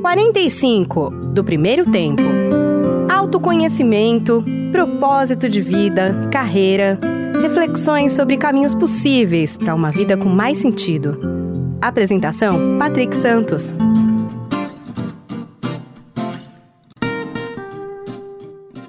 45 do primeiro tempo. Autoconhecimento, propósito de vida, carreira, reflexões sobre caminhos possíveis para uma vida com mais sentido. Apresentação: Patrick Santos.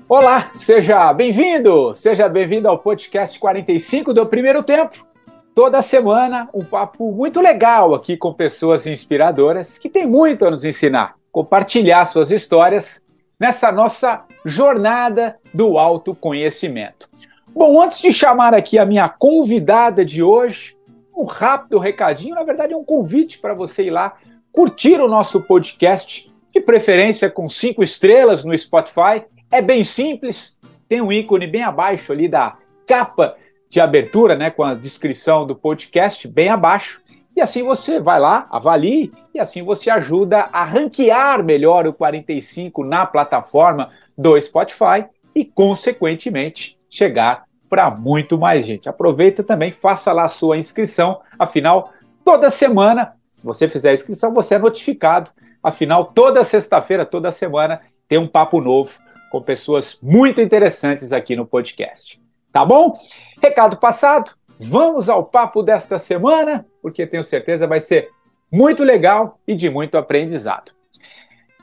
Olá, seja bem-vindo, seja bem-vindo ao podcast 45 do Primeiro Tempo. Toda semana, um papo muito legal aqui com pessoas inspiradoras que têm muito a nos ensinar, compartilhar suas histórias nessa nossa jornada do autoconhecimento. Bom, antes de chamar aqui a minha convidada de hoje, um rápido recadinho, na verdade é um convite para você ir lá curtir o nosso podcast, de preferência com cinco estrelas no Spotify. É bem simples, tem um ícone bem abaixo ali da capa de abertura, né, com a descrição do podcast bem abaixo. E assim você vai lá, avalie, e assim você ajuda a ranquear melhor o 45 na plataforma do Spotify e, consequentemente, chegar para muito mais gente. Aproveita também, faça lá a sua inscrição, afinal, toda semana, se você fizer a inscrição, você é notificado. Afinal, toda sexta-feira, toda semana, tem um papo novo com pessoas muito interessantes aqui no podcast. Tá bom? Recado passado, vamos ao papo desta semana, porque tenho certeza vai ser muito legal e de muito aprendizado.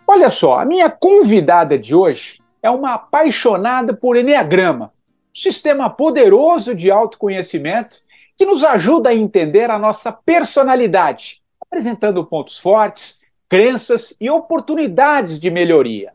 Olha só, a minha convidada de hoje é uma apaixonada por Enneagrama, sistema poderoso de autoconhecimento que nos ajuda a entender a nossa personalidade, apresentando pontos fortes, crenças e oportunidades de melhoria.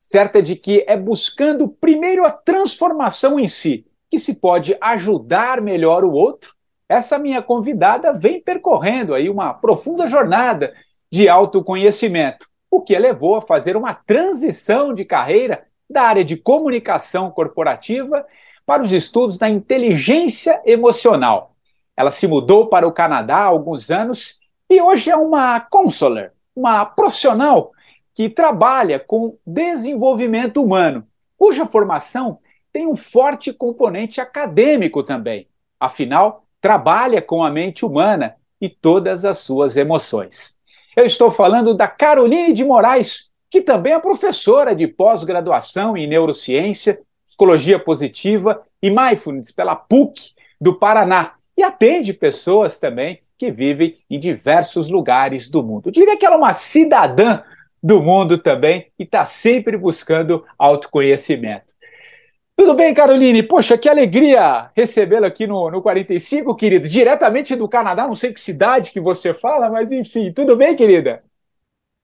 Certa de que é buscando primeiro a transformação em si, que se pode ajudar melhor o outro. Essa minha convidada vem percorrendo aí uma profunda jornada de autoconhecimento, o que a levou a fazer uma transição de carreira da área de comunicação corporativa para os estudos da inteligência emocional. Ela se mudou para o Canadá há alguns anos e hoje é uma counselor, uma profissional que trabalha com desenvolvimento humano, cuja formação tem um forte componente acadêmico também. Afinal, trabalha com a mente humana e todas as suas emoções. Eu estou falando da Caroline de Moraes, que também é professora de pós-graduação em neurociência Psicologia Positiva e Mindfulness pela PUC do Paraná e atende pessoas também que vivem em diversos lugares do mundo. Eu diria que ela é uma cidadã do mundo também e está sempre buscando autoconhecimento. Tudo bem, Caroline? Poxa, que alegria recebê-la aqui no, no 45, querido. Diretamente do Canadá, não sei que cidade que você fala, mas enfim, tudo bem, querida?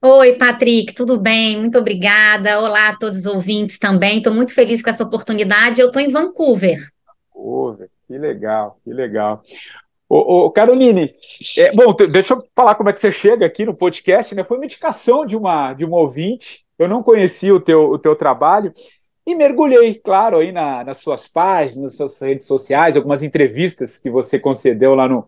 Oi, Patrick, tudo bem? Muito obrigada. Olá a todos os ouvintes também. Estou muito feliz com essa oportunidade. Eu estou em Vancouver. Vancouver, que legal, que legal. Ô, ô Caroline, é, bom, deixa eu falar como é que você chega aqui no podcast, né? Foi uma indicação de uma, de uma ouvinte. Eu não conhecia o teu, o teu trabalho e mergulhei, claro, aí na, nas suas páginas, nas suas redes sociais, algumas entrevistas que você concedeu lá no,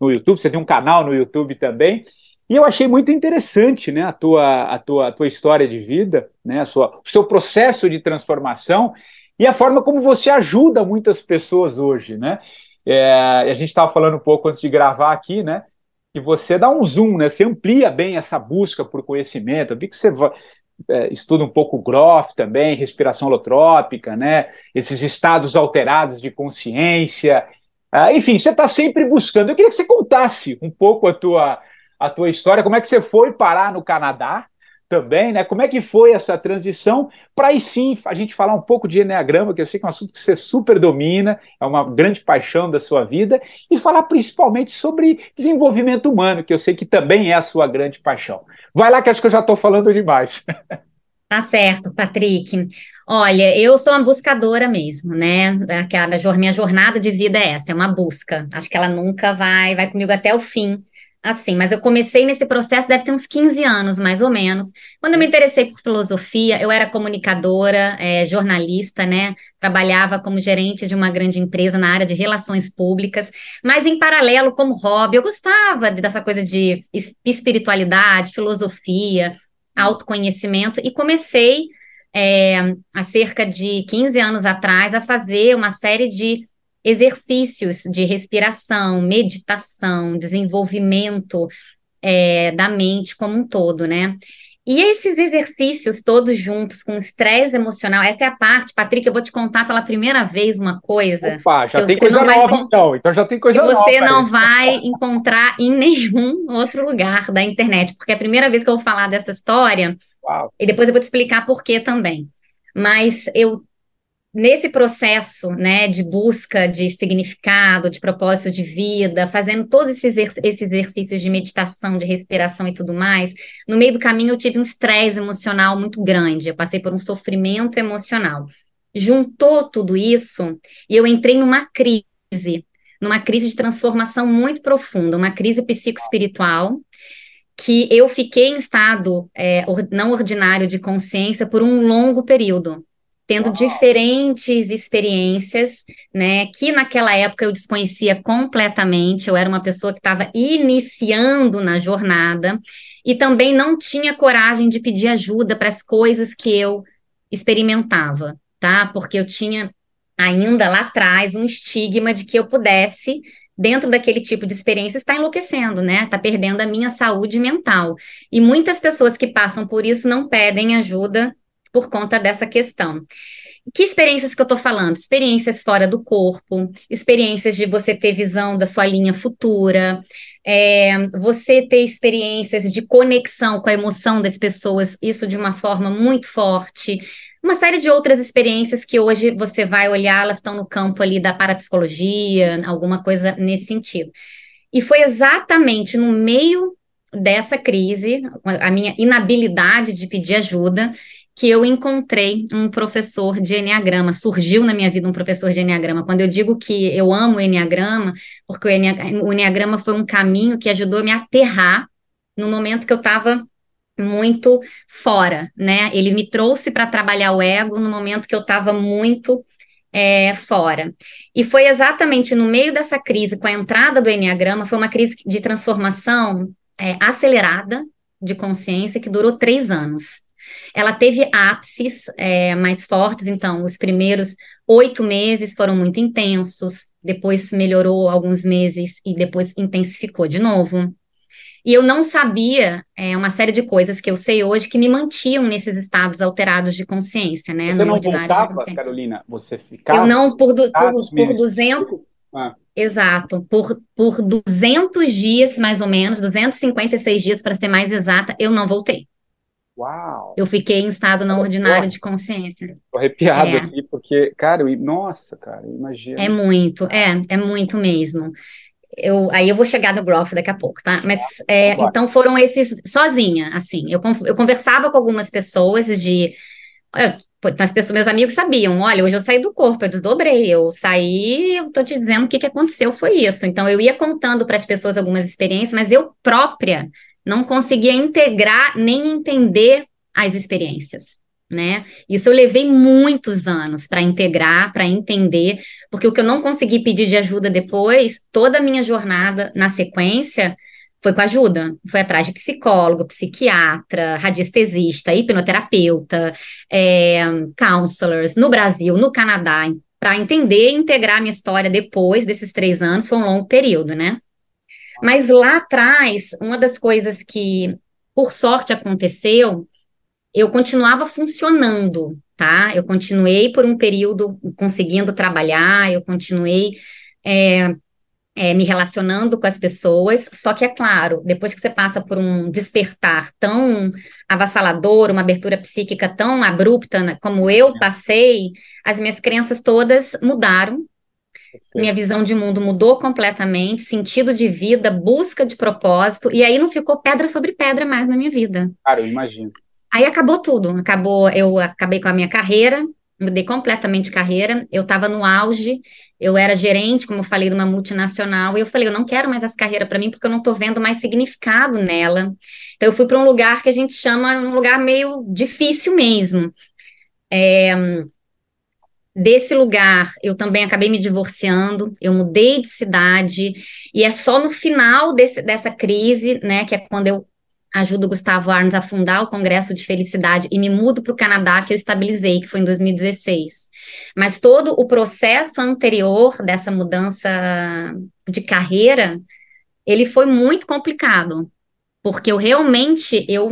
no YouTube. Você tem um canal no YouTube também. E eu achei muito interessante né, a, tua, a, tua, a tua história de vida, né, a sua, o seu processo de transformação e a forma como você ajuda muitas pessoas hoje. Né? É, a gente estava falando um pouco antes de gravar aqui, né? Que você dá um zoom, né? Você amplia bem essa busca por conhecimento. Eu vi que você é, estuda um pouco Groff também, respiração holotrópica, né? Esses estados alterados de consciência. Ah, enfim, você está sempre buscando. Eu queria que você contasse um pouco a tua a tua história, como é que você foi parar no Canadá também, né? Como é que foi essa transição para aí sim a gente falar um pouco de Enneagrama, que eu sei que é um assunto que você super domina, é uma grande paixão da sua vida, e falar principalmente sobre desenvolvimento humano, que eu sei que também é a sua grande paixão. Vai lá que acho que eu já estou falando demais. Tá certo, Patrick. Olha, eu sou uma buscadora mesmo, né? Aquela minha jornada de vida é essa, é uma busca. Acho que ela nunca vai, vai comigo até o fim assim, mas eu comecei nesse processo, deve ter uns 15 anos, mais ou menos. Quando eu me interessei por filosofia, eu era comunicadora, é, jornalista, né? Trabalhava como gerente de uma grande empresa na área de relações públicas, mas em paralelo, como hobby, eu gostava dessa coisa de espiritualidade, filosofia, autoconhecimento, e comecei é, há cerca de 15 anos atrás a fazer uma série de exercícios de respiração, meditação, desenvolvimento é, da mente como um todo, né? E esses exercícios todos juntos, com estresse emocional, essa é a parte, Patrick, eu vou te contar pela primeira vez uma coisa. Opa, já tem coisa nova então, então já tem coisa que nova. você não vai encontrar em nenhum outro lugar da internet, porque é a primeira vez que eu vou falar dessa história, Uau. e depois eu vou te explicar por que também. Mas eu nesse processo, né, de busca de significado, de propósito de vida, fazendo todos esses, esses exercícios de meditação, de respiração e tudo mais, no meio do caminho eu tive um estresse emocional muito grande, eu passei por um sofrimento emocional. Juntou tudo isso e eu entrei numa crise, numa crise de transformação muito profunda, uma crise psicoespiritual, que eu fiquei em estado é, não ordinário de consciência por um longo período tendo diferentes experiências, né, que naquela época eu desconhecia completamente, eu era uma pessoa que estava iniciando na jornada e também não tinha coragem de pedir ajuda para as coisas que eu experimentava, tá? Porque eu tinha ainda lá atrás um estigma de que eu pudesse dentro daquele tipo de experiência está enlouquecendo, né? Está perdendo a minha saúde mental. E muitas pessoas que passam por isso não pedem ajuda por conta dessa questão. Que experiências que eu estou falando? Experiências fora do corpo, experiências de você ter visão da sua linha futura, é, você ter experiências de conexão com a emoção das pessoas, isso de uma forma muito forte. Uma série de outras experiências que hoje você vai olhar, elas estão no campo ali da parapsicologia, alguma coisa nesse sentido. E foi exatamente no meio dessa crise, a minha inabilidade de pedir ajuda, que eu encontrei um professor de Enneagrama, surgiu na minha vida um professor de Enneagrama. Quando eu digo que eu amo o Enneagrama, porque o Enneagrama, foi um caminho que ajudou a me aterrar no momento que eu estava muito fora, né? Ele me trouxe para trabalhar o ego no momento que eu estava muito é, fora. E foi exatamente no meio dessa crise, com a entrada do Enneagrama, foi uma crise de transformação é, acelerada de consciência que durou três anos. Ela teve ápices é, mais fortes, então, os primeiros oito meses foram muito intensos, depois melhorou alguns meses e depois intensificou de novo. E eu não sabia é, uma série de coisas que eu sei hoje que me mantinham nesses estados alterados de consciência, né? Você não voltava, Carolina? Você ficava? Eu não, por, por, por 200... Ah. Exato, por, por 200 dias, mais ou menos, 256 dias, para ser mais exata, eu não voltei. Uau! Eu fiquei em estado não ordinário de consciência. Tô arrepiado é. aqui, porque, cara, eu, nossa, cara, imagina. É muito, é, é muito mesmo. Eu, aí eu vou chegar no Groff daqui a pouco, tá? Mas, é, então foram esses, sozinha, assim, eu, eu conversava com algumas pessoas de, as pessoas, meus amigos sabiam, olha, hoje eu saí do corpo, eu desdobrei, eu saí, eu tô te dizendo o que, que aconteceu, foi isso. Então, eu ia contando para as pessoas algumas experiências, mas eu própria não conseguia integrar nem entender as experiências, né? Isso eu levei muitos anos para integrar, para entender, porque o que eu não consegui pedir de ajuda depois, toda a minha jornada na sequência foi com ajuda, foi atrás de psicólogo, psiquiatra, radiestesista, hipnoterapeuta, é, counselors no Brasil, no Canadá, para entender e integrar a minha história depois desses três anos, foi um longo período, né? Mas lá atrás, uma das coisas que, por sorte, aconteceu, eu continuava funcionando, tá? Eu continuei por um período conseguindo trabalhar, eu continuei é, é, me relacionando com as pessoas, só que é claro, depois que você passa por um despertar tão avassalador, uma abertura psíquica tão abrupta né, como eu passei, as minhas crenças todas mudaram, minha visão de mundo mudou completamente, sentido de vida, busca de propósito, e aí não ficou pedra sobre pedra mais na minha vida. Cara, eu imagino. Aí acabou tudo, acabou, eu acabei com a minha carreira, mudei completamente de carreira. Eu estava no auge, eu era gerente, como eu falei, de uma multinacional, e eu falei, eu não quero mais essa carreira para mim porque eu não estou vendo mais significado nela. Então eu fui para um lugar que a gente chama um lugar meio difícil mesmo. É, desse lugar, eu também acabei me divorciando, eu mudei de cidade, e é só no final desse, dessa crise, né, que é quando eu ajudo o Gustavo Arns a fundar o Congresso de Felicidade e me mudo para o Canadá, que eu estabilizei, que foi em 2016. Mas todo o processo anterior dessa mudança de carreira, ele foi muito complicado, porque eu realmente, eu,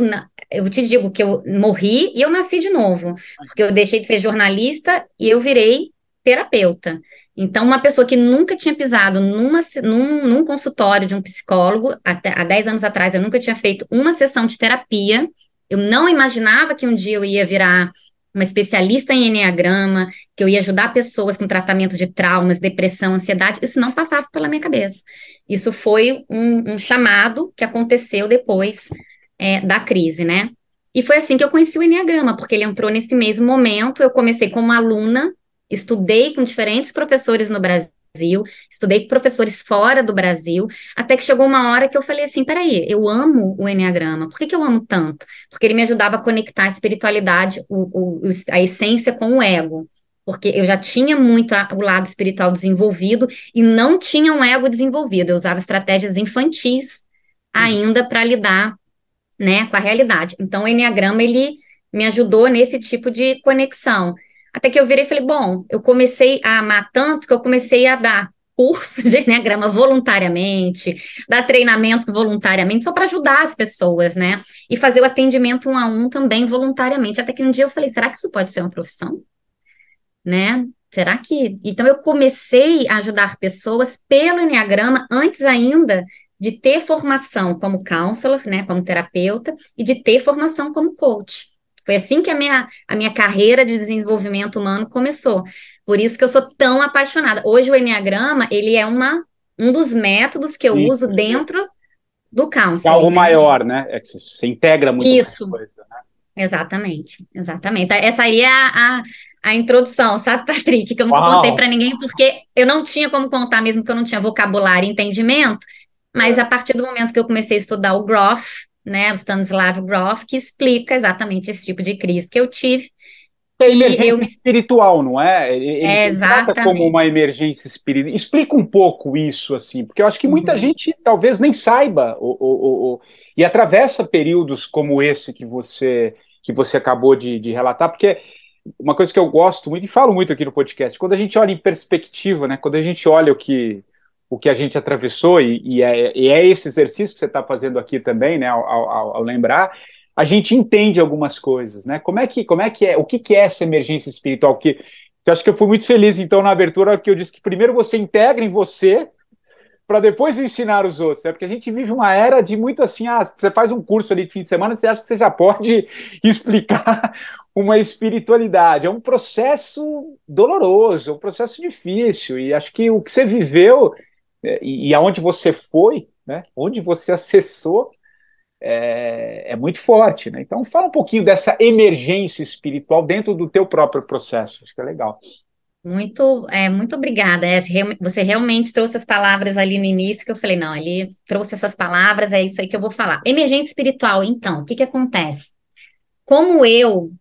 eu te digo que eu morri e eu nasci de novo, porque eu deixei de ser jornalista e eu virei terapeuta. Então, uma pessoa que nunca tinha pisado numa, num, num consultório de um psicólogo, até há 10 anos atrás, eu nunca tinha feito uma sessão de terapia, eu não imaginava que um dia eu ia virar uma especialista em Enneagrama, que eu ia ajudar pessoas com tratamento de traumas, depressão, ansiedade, isso não passava pela minha cabeça. Isso foi um, um chamado que aconteceu depois é, da crise, né? E foi assim que eu conheci o Enneagrama, porque ele entrou nesse mesmo momento, eu comecei como aluna Estudei com diferentes professores no Brasil, estudei com professores fora do Brasil, até que chegou uma hora que eu falei assim: peraí, eu amo o Enneagrama, por que, que eu amo tanto? Porque ele me ajudava a conectar a espiritualidade, o, o, a essência com o ego. Porque eu já tinha muito a, o lado espiritual desenvolvido e não tinha um ego desenvolvido. Eu usava estratégias infantis ainda para lidar né, com a realidade. Então, o Enneagrama, ele me ajudou nesse tipo de conexão. Até que eu virei e falei, bom, eu comecei a amar tanto que eu comecei a dar curso de Enneagrama voluntariamente, dar treinamento voluntariamente, só para ajudar as pessoas, né? E fazer o atendimento um a um também voluntariamente. Até que um dia eu falei, será que isso pode ser uma profissão? Né? Será que. Então eu comecei a ajudar pessoas pelo Enneagrama antes ainda de ter formação como counselor, né, como terapeuta, e de ter formação como coach. Foi assim que a minha, a minha carreira de desenvolvimento humano começou. Por isso que eu sou tão apaixonada. Hoje o Enneagrama, ele é uma, um dos métodos que eu Sim. uso dentro do counseling. É algo né? maior, né? É que você integra muito Isso. Coisa, né? Exatamente, exatamente. Essa aí é a, a, a introdução, sabe, Patrick? Que eu não Uau. contei para ninguém, porque eu não tinha como contar, mesmo que eu não tinha vocabulário e entendimento. Mas a partir do momento que eu comecei a estudar o Groff, né, o Stanislav Grof, que explica exatamente esse tipo de crise que eu tive. É emergência eu... espiritual, não é? Ele, é, trata como uma emergência espiritual. Explica um pouco isso, assim, porque eu acho que muita uhum. gente talvez nem saiba o, o, o, e atravessa períodos como esse que você que você acabou de, de relatar, porque uma coisa que eu gosto muito e falo muito aqui no podcast, quando a gente olha em perspectiva, né, quando a gente olha o que o que a gente atravessou, e, e, é, e é, esse exercício que você está fazendo aqui também, né, ao, ao, ao, lembrar, a gente entende algumas coisas, né? Como é que, como é, que é, o que, que é essa emergência espiritual? Que, que eu acho que eu fui muito feliz, então, na abertura, que eu disse que primeiro você integra em você, para depois ensinar os outros, né? Porque a gente vive uma era de muito assim, ah, você faz um curso ali de fim de semana, você acha que você já pode explicar uma espiritualidade. É um processo doloroso, é um processo difícil, e acho que o que você viveu é, e, e aonde você foi, né, onde você acessou, é, é, muito forte. Né? Então, fala um pouquinho dessa emergência espiritual dentro do teu próprio processo, acho que é legal. Muito, é, muito obrigada. É, você realmente trouxe as palavras ali no início que eu falei, não, ele trouxe essas palavras, é isso aí que eu vou falar. Emergência espiritual, então, o que, que acontece? Como eu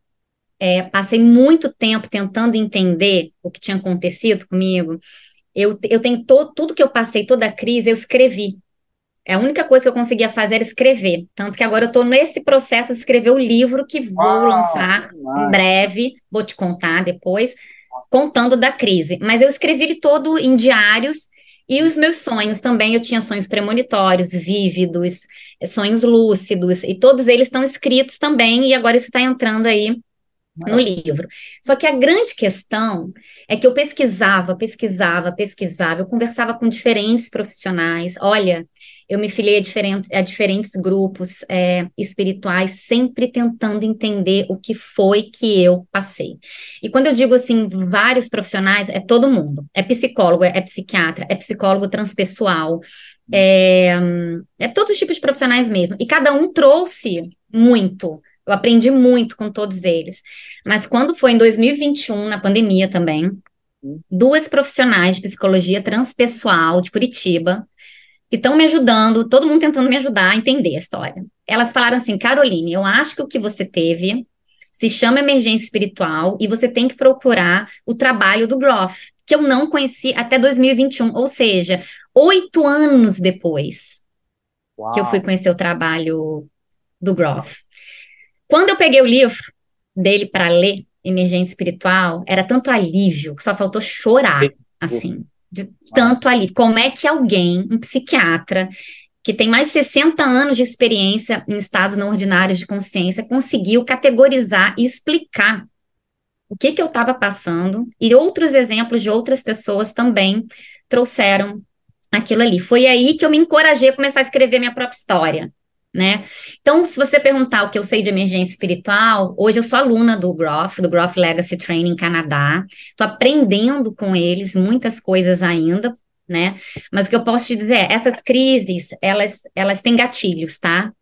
é, passei muito tempo tentando entender o que tinha acontecido comigo, eu, eu tenho to, tudo que eu passei, toda a crise, eu escrevi. É a única coisa que eu conseguia fazer era escrever. Tanto que agora eu estou nesse processo de escrever o livro que vou ah, lançar em breve, vou te contar depois, contando da crise. Mas eu escrevi ele todo em diários e os meus sonhos também, eu tinha sonhos premonitórios, vívidos, sonhos lúcidos, e todos eles estão escritos também, e agora isso está entrando aí no livro. Só que a grande questão é que eu pesquisava, pesquisava, pesquisava, eu conversava com diferentes profissionais. Olha, eu me filiei a diferentes, a diferentes grupos é, espirituais, sempre tentando entender o que foi que eu passei. E quando eu digo assim, vários profissionais, é todo mundo. É psicólogo, é, psiquiatra, é psicólogo transpessoal, é, é todos os tipos de profissionais mesmo. E cada um trouxe muito Eu aprendi muito com todos eles. Mas quando foi em 2021, na pandemia também, duas profissionais de psicologia transpessoal de Curitiba, que estão me ajudando, todo mundo tentando me ajudar a entender a história. Elas falaram assim: Caroline, eu acho que o que você teve se chama emergência espiritual e você tem que procurar o trabalho do Groff, que eu não conheci até 2021, ou seja, oito anos depois Uau. que eu fui conhecer o trabalho do Groff. Quando eu peguei o livro dele para ler, Emergência Espiritual, era tanto alívio que só faltou chorar, assim, de tanto alívio. Como é que alguém, um psiquiatra, que tem mais de 60 anos de experiência em estados não ordinários de consciência, conseguiu categorizar e explicar o que, que eu estava passando, e outros exemplos de outras pessoas também trouxeram aquilo ali. Foi aí que eu me encorajei a começar a escrever minha própria história né? Então, se você perguntar o que eu sei de emergência espiritual, hoje eu sou aluna do Groff, do Groff Legacy Training Canadá, estou aprendendo com eles muitas coisas ainda, né? Mas o que eu posso te dizer é, essas crises, elas, elas têm gatilhos, tá?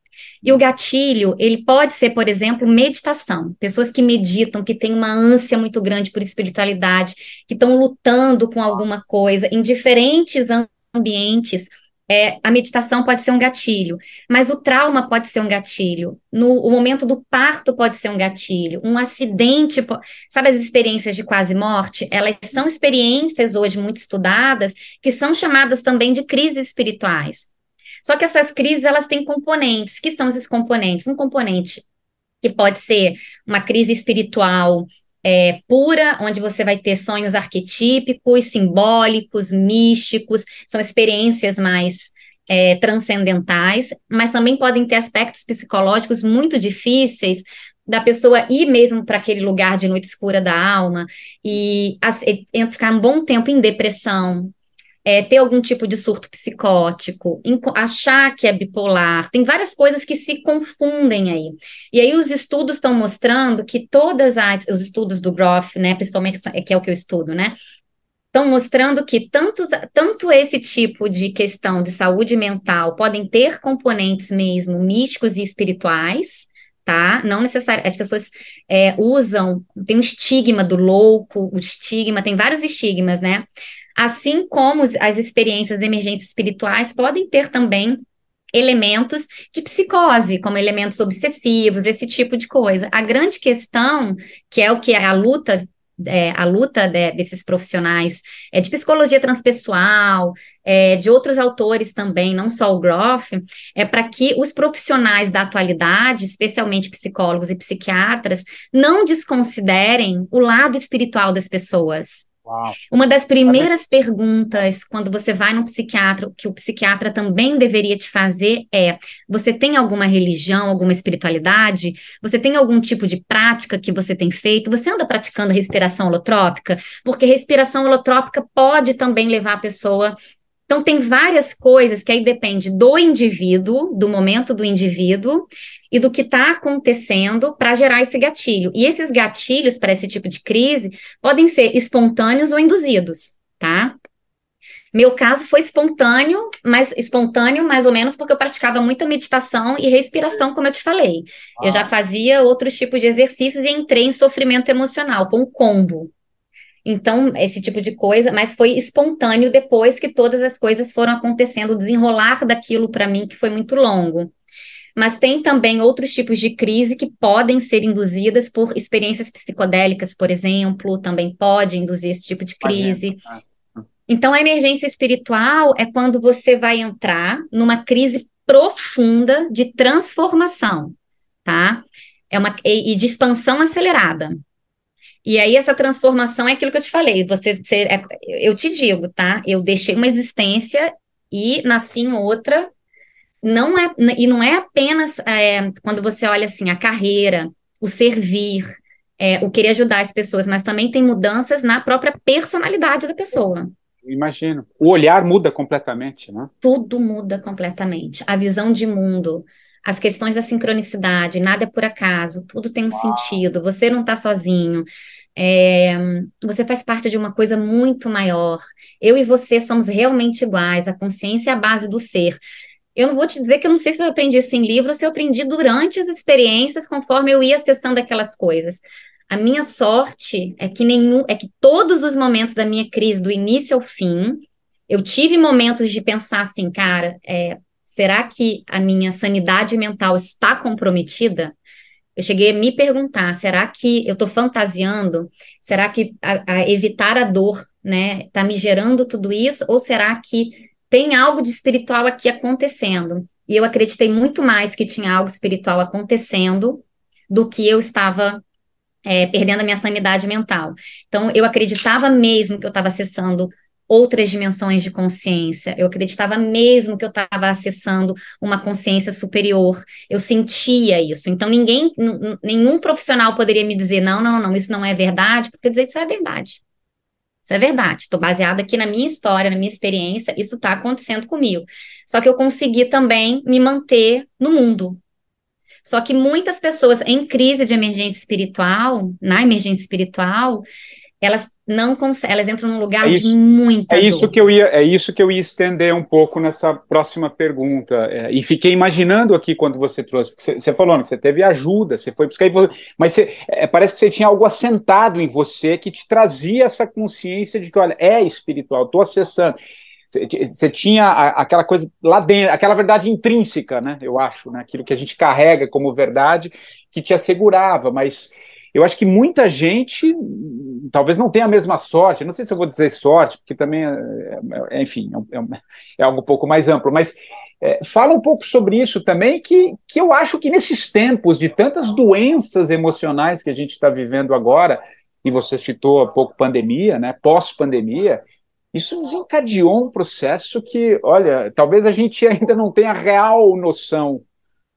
E o gatilho, ele pode ser, por exemplo, meditação. Pessoas que meditam, que têm uma ânsia muito grande por espiritualidade, que estão lutando com alguma coisa em diferentes ambientes, é, a meditação pode ser um gatilho, mas o trauma pode ser um gatilho, no, o momento do parto pode ser um gatilho, um acidente, sabe as experiências de quase morte? Elas são experiências hoje muito estudadas, que são chamadas também de crises espirituais. Só que essas crises, elas têm componentes, que são esses componentes? Um componente que pode ser uma crise espiritual é, pura, onde você vai ter sonhos arquetípicos, simbólicos, místicos, são experiências mais é, transcendentais, mas também podem ter aspectos psicológicos muito difíceis da pessoa ir mesmo para aquele lugar de noite escura da alma e, e ficar um bom tempo em depressão, é, ter algum tipo de surto psicótico, achar que é bipolar, tem várias coisas que se confundem aí. E aí os estudos estão mostrando que todas as, os estudos do Groff, né, principalmente que é o que eu estudo, né, estão mostrando que tantos, tanto esse tipo de questão de saúde mental podem ter componentes mesmo místicos e espirituais, tá? Não necessariamente, as pessoas é, usam, tem um estigma do louco, o estigma, tem vários estigmas, né? Assim como as experiências de emergência espirituais podem ter também elementos de psicose, como elementos obsessivos, esse tipo de coisa. A grande questão, que é o que é a luta é, a luta de, desses profissionais é, de psicologia transpessoal, é, de outros autores também, não só o Groff, é para que os profissionais da atualidade, especialmente psicólogos e psiquiatras, não desconsiderem o lado espiritual das pessoas. Uma das primeiras perguntas quando você vai no psiquiatra, que o psiquiatra também deveria te fazer é: você tem alguma religião, alguma espiritualidade? Você tem algum tipo de prática que você tem feito? Você anda praticando respiração holotrópica? Porque respiração holotrópica pode também levar a pessoa então, tem várias coisas que aí depende do indivíduo, do momento do indivíduo e do que está acontecendo para gerar esse gatilho. E esses gatilhos para esse tipo de crise podem ser espontâneos ou induzidos, tá? Meu caso foi espontâneo, mas espontâneo mais ou menos porque eu praticava muita meditação e respiração, como eu te falei. Ah. Eu já fazia outros tipos de exercícios e entrei em sofrimento emocional, foi um combo. Então, esse tipo de coisa, mas foi espontâneo depois que todas as coisas foram acontecendo, o desenrolar daquilo para mim que foi muito longo. Mas tem também outros tipos de crise que podem ser induzidas por experiências psicodélicas, por exemplo, também pode induzir esse tipo de crise. Então, a emergência espiritual é quando você vai entrar numa crise profunda de transformação, tá? É uma, e de expansão acelerada. E aí, essa transformação é aquilo que eu te falei. Você, você é, eu te digo, tá? Eu deixei uma existência e nasci em outra. Não é, e não é apenas é, quando você olha assim a carreira, o servir, é, o querer ajudar as pessoas, mas também tem mudanças na própria personalidade da pessoa. Imagino. O olhar muda completamente, né? Tudo muda completamente. A visão de mundo, as questões da sincronicidade, nada é por acaso, tudo tem um Uau. sentido, você não está sozinho. É, você faz parte de uma coisa muito maior. Eu e você somos realmente iguais. A consciência é a base do ser. Eu não vou te dizer que eu não sei se eu aprendi isso em livro se eu aprendi durante as experiências, conforme eu ia acessando aquelas coisas. A minha sorte é que nenhum, é que todos os momentos da minha crise, do início ao fim, eu tive momentos de pensar assim, cara, é, será que a minha sanidade mental está comprometida? Eu cheguei a me perguntar, será que eu estou fantasiando? Será que a, a evitar a dor, né, está me gerando tudo isso? Ou será que tem algo de espiritual aqui acontecendo? E eu acreditei muito mais que tinha algo espiritual acontecendo do que eu estava é, perdendo a minha sanidade mental. Então, eu acreditava mesmo que eu estava acessando outras dimensões de consciência. Eu acreditava mesmo que eu estava acessando uma consciência superior. Eu sentia isso. Então, ninguém, nenhum profissional poderia me dizer: não, não, não, isso não é verdade, porque dizer isso é verdade. Isso é verdade. Estou baseada aqui na minha história, na minha experiência, isso está acontecendo comigo. Só que eu consegui também me manter no mundo, só que muitas pessoas em crise de emergência espiritual, na emergência espiritual, elas não elas entram num lugar é isso, de muita é isso dor. que eu ia É isso que eu ia estender um pouco nessa próxima pergunta. É, e fiquei imaginando aqui quando você trouxe, porque você, você falou né, que você teve ajuda, você foi buscar, mas você, é, parece que você tinha algo assentado em você que te trazia essa consciência de que, olha, é espiritual, estou acessando. Você tinha aquela coisa lá dentro, aquela verdade intrínseca, né? Eu acho, né? Aquilo que a gente carrega como verdade que te assegurava, mas eu acho que muita gente talvez não tenha a mesma sorte. Não sei se eu vou dizer sorte, porque também, é, é, enfim, é, é, é, algo um pouco mais amplo, mas é, fala um pouco sobre isso também, que, que eu acho que nesses tempos de tantas doenças emocionais que a gente está vivendo agora, e você citou há pouco pandemia, né? Pós-pandemia isso desencadeou um processo que, olha, talvez a gente ainda não tenha real noção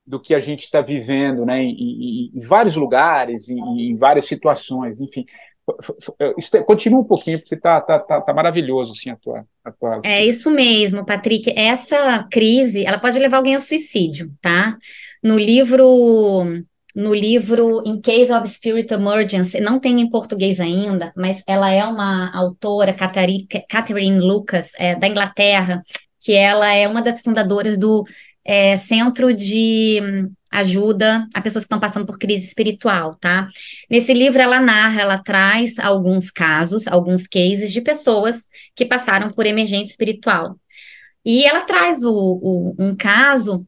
do que a gente está vivendo, né, em, em, em vários lugares, em, em, várias situações, enfim. Continua um pouquinho, porque tá, tá, tá, tá maravilhoso, assim, a tua, a tua... É isso mesmo, Patrick. Essa crise, ela pode levar alguém ao suicídio, tá? No livro no livro In Case of Spirit Emergency, não tem em português ainda, mas ela é uma autora, Catherine Lucas, é, da Inglaterra, que ela é uma das fundadoras do é, Centro de Ajuda a Pessoas que estão passando por crise espiritual, tá? Nesse livro ela narra, ela traz alguns casos, alguns cases de pessoas que passaram por emergência espiritual. E ela traz o, o, um caso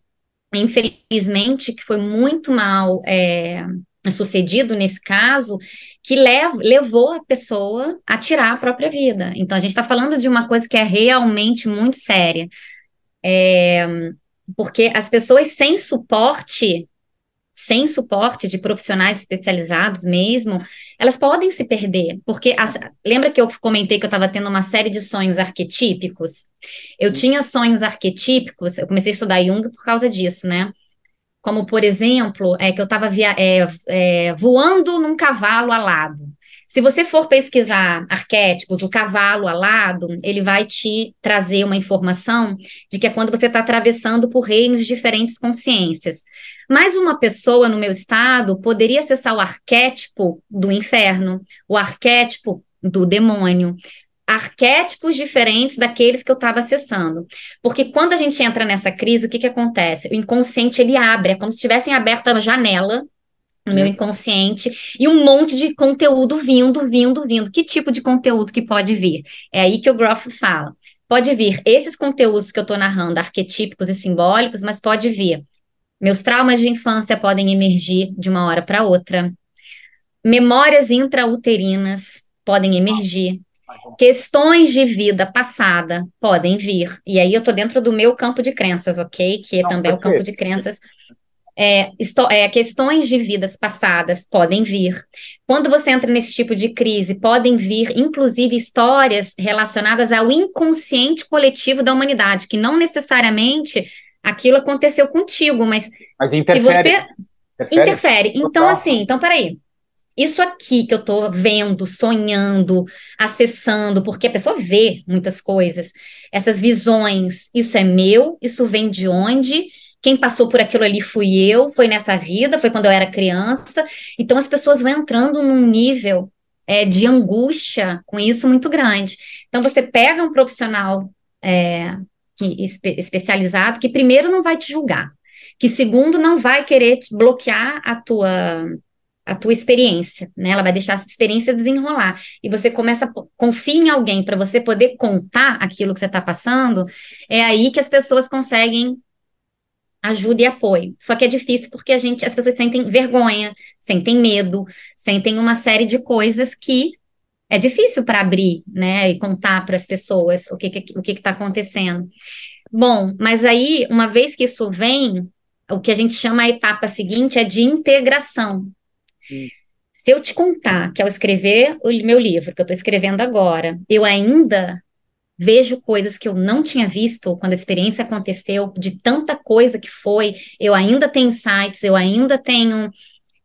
infelizmente, que foi muito mal é, sucedido nesse caso, que lev levou a pessoa a tirar a própria vida. Então, a gente está falando de uma coisa que é realmente muito séria. É, porque as pessoas sem suporte sem suporte de profissionais especializados mesmo, elas podem se perder, porque as, lembra que eu comentei que eu estava tendo uma série de sonhos arquetípicos? Eu tinha sonhos arquetípicos, eu comecei a estudar Jung por causa disso, né? Como, por exemplo, é que eu estava é, é, voando num cavalo alado. Se você for pesquisar arquétipos, o cavalo alado, ele vai te trazer uma informação de que é quando você está atravessando por reinos de diferentes consciências. Mas uma pessoa no meu estado poderia acessar o arquétipo do inferno, o arquétipo do demônio, arquétipos diferentes daqueles que eu estava acessando. Porque quando a gente entra nessa crise, o que, que acontece? O inconsciente ele abre, é como se tivessem aberto a janela no meu inconsciente e um monte de conteúdo vindo, vindo, vindo. Que tipo de conteúdo que pode vir? É aí que o Groff fala. Pode vir esses conteúdos que eu estou narrando, arquetípicos e simbólicos, mas pode vir. Meus traumas de infância podem emergir de uma hora para outra. Memórias intrauterinas podem emergir. Questões de vida passada podem vir. E aí eu estou dentro do meu campo de crenças, ok? Que Não, também é o campo de crenças é, é, questões de vidas passadas podem vir. Quando você entra nesse tipo de crise, podem vir, inclusive, histórias relacionadas ao inconsciente coletivo da humanidade, que não necessariamente aquilo aconteceu contigo, mas, mas interfere, se você interfere. interfere. Então, assim, então, peraí. Isso aqui que eu tô vendo, sonhando, acessando, porque a pessoa vê muitas coisas, essas visões, isso é meu, isso vem de onde? Quem passou por aquilo ali fui eu, foi nessa vida, foi quando eu era criança. Então as pessoas vão entrando num nível é, de angústia com isso muito grande. Então você pega um profissional é, que, espe especializado que primeiro não vai te julgar, que segundo não vai querer bloquear a tua a tua experiência, né? Ela vai deixar essa experiência desenrolar. E você começa a confiar em alguém para você poder contar aquilo que você está passando, é aí que as pessoas conseguem ajuda e apoio. Só que é difícil porque a gente, as pessoas sentem vergonha, sentem medo, sentem uma série de coisas que é difícil para abrir, né, e contar para as pessoas o que, que o que está acontecendo. Bom, mas aí, uma vez que isso vem, o que a gente chama a etapa seguinte é de integração. Hum. Se eu te contar que ao escrever o meu livro, que eu estou escrevendo agora, eu ainda vejo coisas que eu não tinha visto quando a experiência aconteceu, de tanta coisa que foi, eu ainda tenho insights, eu ainda tenho.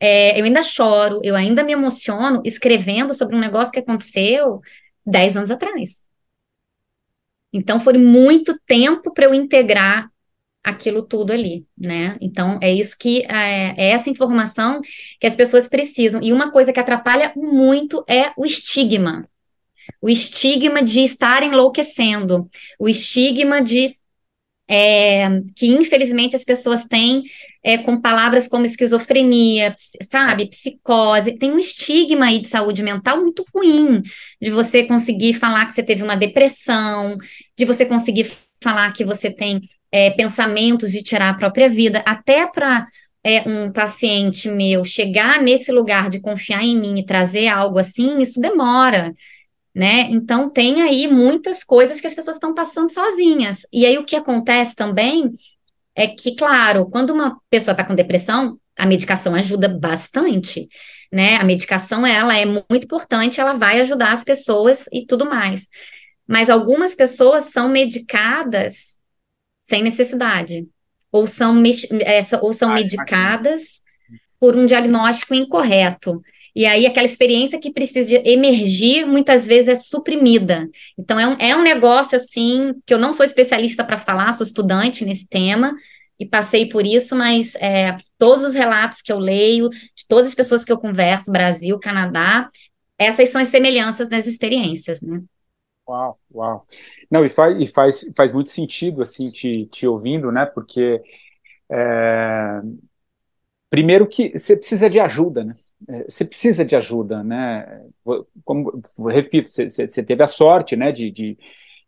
É, eu ainda choro, eu ainda me emociono escrevendo sobre um negócio que aconteceu dez anos atrás. Então, foi muito tempo para eu integrar aquilo tudo ali, né? Então, é isso que é, é, essa informação que as pessoas precisam. E uma coisa que atrapalha muito é o estigma o estigma de estar enlouquecendo, o estigma de é, que infelizmente as pessoas têm é, com palavras como esquizofrenia, sabe, psicose, tem um estigma aí de saúde mental muito ruim, de você conseguir falar que você teve uma depressão, de você conseguir falar que você tem é, pensamentos de tirar a própria vida, até para é, um paciente meu chegar nesse lugar de confiar em mim e trazer algo assim, isso demora né? Então tem aí muitas coisas que as pessoas estão passando sozinhas. E aí o que acontece também é que, claro, quando uma pessoa está com depressão, a medicação ajuda bastante, né? A medicação ela é muito importante, ela vai ajudar as pessoas e tudo mais. Mas algumas pessoas são medicadas sem necessidade, ou são, ou são medicadas por um diagnóstico incorreto. E aí, aquela experiência que precisa emergir, muitas vezes é suprimida. Então, é um, é um negócio, assim, que eu não sou especialista para falar, sou estudante nesse tema, e passei por isso, mas é, todos os relatos que eu leio, de todas as pessoas que eu converso, Brasil, Canadá, essas são as semelhanças nas experiências, né? Uau, uau. Não, e faz, e faz, faz muito sentido, assim, te, te ouvindo, né? Porque, é... primeiro que você precisa de ajuda, né? É, você precisa de ajuda, né? Como repito, você, teve a sorte, né, de, de,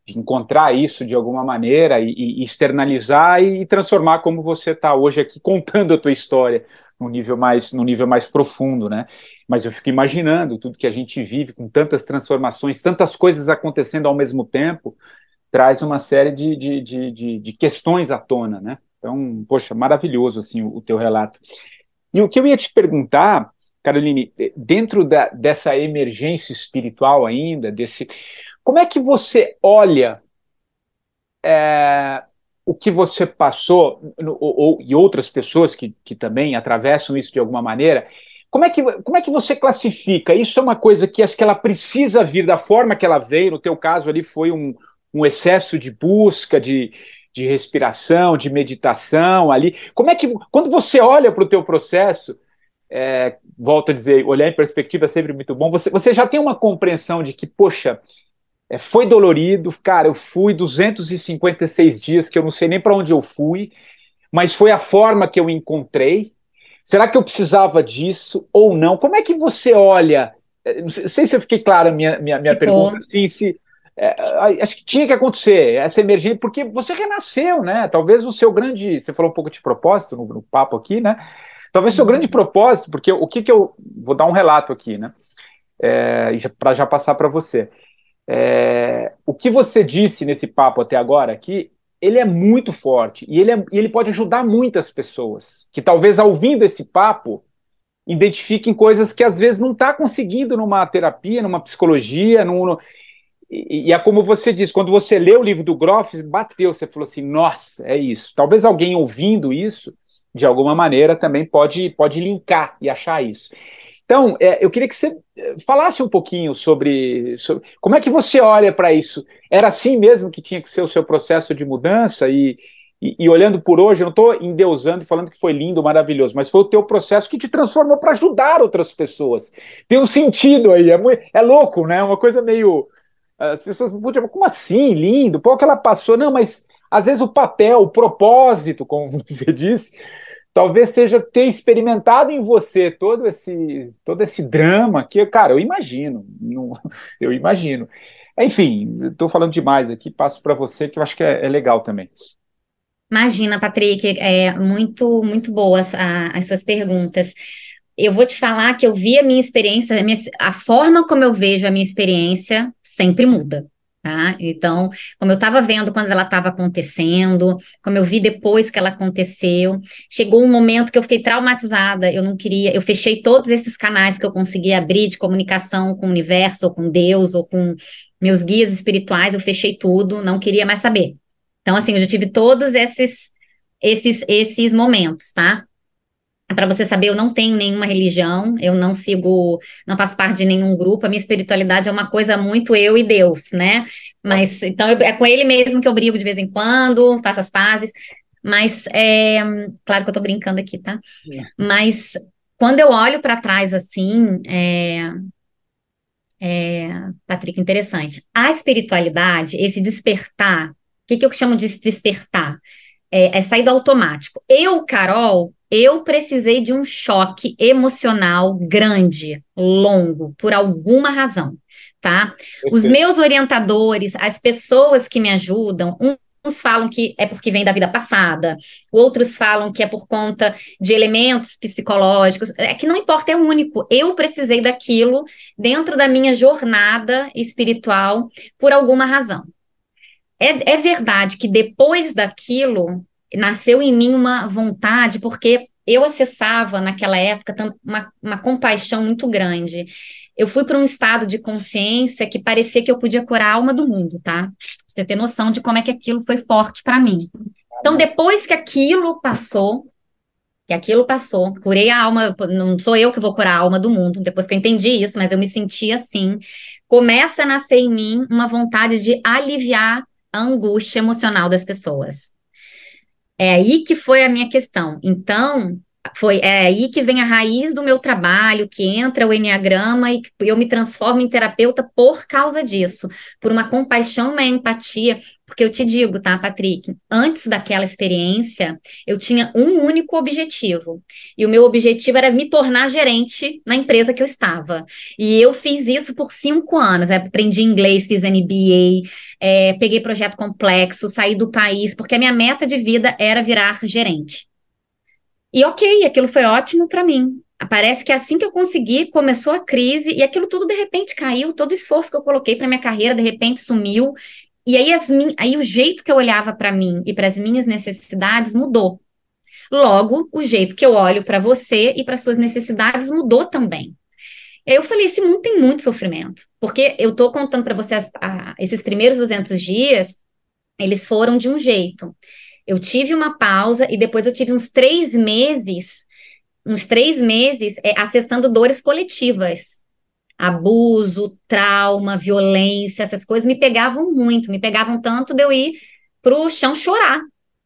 de, encontrar isso de alguma maneira e, e externalizar e transformar como você está hoje aqui contando a tua história no nível mais no nível mais profundo, né? Mas eu fico imaginando tudo que a gente vive com tantas transformações, tantas coisas acontecendo ao mesmo tempo, traz uma série de, de, de, de, de questões à tona, né? Então, poxa, maravilhoso assim o, o teu relato. E o que eu ia te perguntar Caroline, eh, dentro da, dessa emergência espiritual ainda, desse, como é que você olha é, o que você passou, no, ou, e outras pessoas que, que também atravessam isso de alguma maneira, como é, que, como é que você classifica? Isso é uma coisa que acho que ela precisa vir da forma que ela veio, no teu caso ali foi um, um excesso de busca, de, de respiração, de meditação ali. Como é que, quando você olha para o teu processo, é, volto a dizer, olhar em perspectiva é sempre muito bom. Você, você já tem uma compreensão de que, poxa, é, foi dolorido, cara, eu fui 256 dias que eu não sei nem para onde eu fui, mas foi a forma que eu encontrei. Será que eu precisava disso ou não? Como é que você olha? É, não sei se eu fiquei clara a minha, minha, minha pergunta, assim, se, é, acho que tinha que acontecer essa emergência, porque você renasceu, né? Talvez o seu grande. Você falou um pouco de propósito no, no papo aqui, né? Talvez seu grande propósito, porque o que, que eu. Vou dar um relato aqui, né? É, para já passar para você. É, o que você disse nesse papo até agora aqui, ele é muito forte e ele, é, ele pode ajudar muitas pessoas que talvez ouvindo esse papo identifiquem coisas que às vezes não está conseguindo numa terapia, numa psicologia, num, no, e, e, é como você disse, quando você lê o livro do Groff, bateu, você falou assim, nossa, é isso. Talvez alguém ouvindo isso de alguma maneira, também pode, pode linkar e achar isso. Então, é, eu queria que você eh, falasse um pouquinho sobre, sobre como é que você olha para isso. Era assim mesmo que tinha que ser o seu processo de mudança? E, e, e olhando por hoje, eu não estou endeusando e falando que foi lindo, maravilhoso, mas foi o teu processo que te transformou para ajudar outras pessoas. Tem um sentido aí, é, é louco, né? Uma coisa meio. As pessoas, como assim, lindo? Pô, que ela passou. Não, mas às vezes o papel, o propósito, como você disse, talvez seja ter experimentado em você todo esse todo esse drama que, cara, eu imagino, não, eu imagino. Enfim, estou falando demais aqui, passo para você que eu acho que é, é legal também. Imagina, Patrick, é muito muito boas as suas perguntas. Eu vou te falar que eu vi a minha experiência, a, minha, a forma como eu vejo a minha experiência sempre muda. Tá? Então, como eu estava vendo quando ela estava acontecendo, como eu vi depois que ela aconteceu, chegou um momento que eu fiquei traumatizada, eu não queria, eu fechei todos esses canais que eu conseguia abrir de comunicação com o universo, ou com Deus, ou com meus guias espirituais, eu fechei tudo, não queria mais saber. Então, assim, eu já tive todos esses esses esses momentos, tá? Para você saber, eu não tenho nenhuma religião, eu não sigo, não faço parte de nenhum grupo, a minha espiritualidade é uma coisa muito eu e Deus, né? Mas então eu, é com ele mesmo que eu brigo de vez em quando, faço as pazes, mas é, claro que eu tô brincando aqui, tá? É. Mas quando eu olho para trás assim, é, é, Patrick, interessante. A espiritualidade, esse despertar, o que, que eu chamo de despertar? É, é sair do automático. Eu, Carol, eu precisei de um choque emocional grande, longo, por alguma razão, tá? Os meus orientadores, as pessoas que me ajudam, uns falam que é porque vem da vida passada, outros falam que é por conta de elementos psicológicos. É que não importa, é único. Eu precisei daquilo dentro da minha jornada espiritual por alguma razão. É, é verdade que depois daquilo nasceu em mim uma vontade, porque eu acessava naquela época uma, uma compaixão muito grande. Eu fui para um estado de consciência que parecia que eu podia curar a alma do mundo, tá? Você ter noção de como é que aquilo foi forte para mim. Então, depois que aquilo passou, que aquilo passou, curei a alma, não sou eu que vou curar a alma do mundo, depois que eu entendi isso, mas eu me senti assim, começa a nascer em mim uma vontade de aliviar a angústia emocional das pessoas. É aí que foi a minha questão. Então, foi é aí que vem a raiz do meu trabalho, que entra o Enneagrama e eu me transformo em terapeuta por causa disso, por uma compaixão, uma empatia, porque eu te digo, tá, Patrick, antes daquela experiência, eu tinha um único objetivo, e o meu objetivo era me tornar gerente na empresa que eu estava, e eu fiz isso por cinco anos, é, aprendi inglês, fiz MBA, é, peguei projeto complexo, saí do país, porque a minha meta de vida era virar gerente. E ok, aquilo foi ótimo para mim. Parece que assim que eu consegui, começou a crise e aquilo tudo de repente caiu, todo o esforço que eu coloquei para minha carreira de repente sumiu. E aí, as min... aí o jeito que eu olhava para mim e para as minhas necessidades mudou. Logo, o jeito que eu olho para você e para suas necessidades mudou também. Eu falei, esse mundo tem muito sofrimento, porque eu estou contando para vocês esses primeiros 200 dias, eles foram de um jeito. Eu tive uma pausa e depois eu tive uns três meses, uns três meses é, acessando dores coletivas. Abuso, trauma, violência, essas coisas me pegavam muito, me pegavam tanto de eu ir para o chão chorar.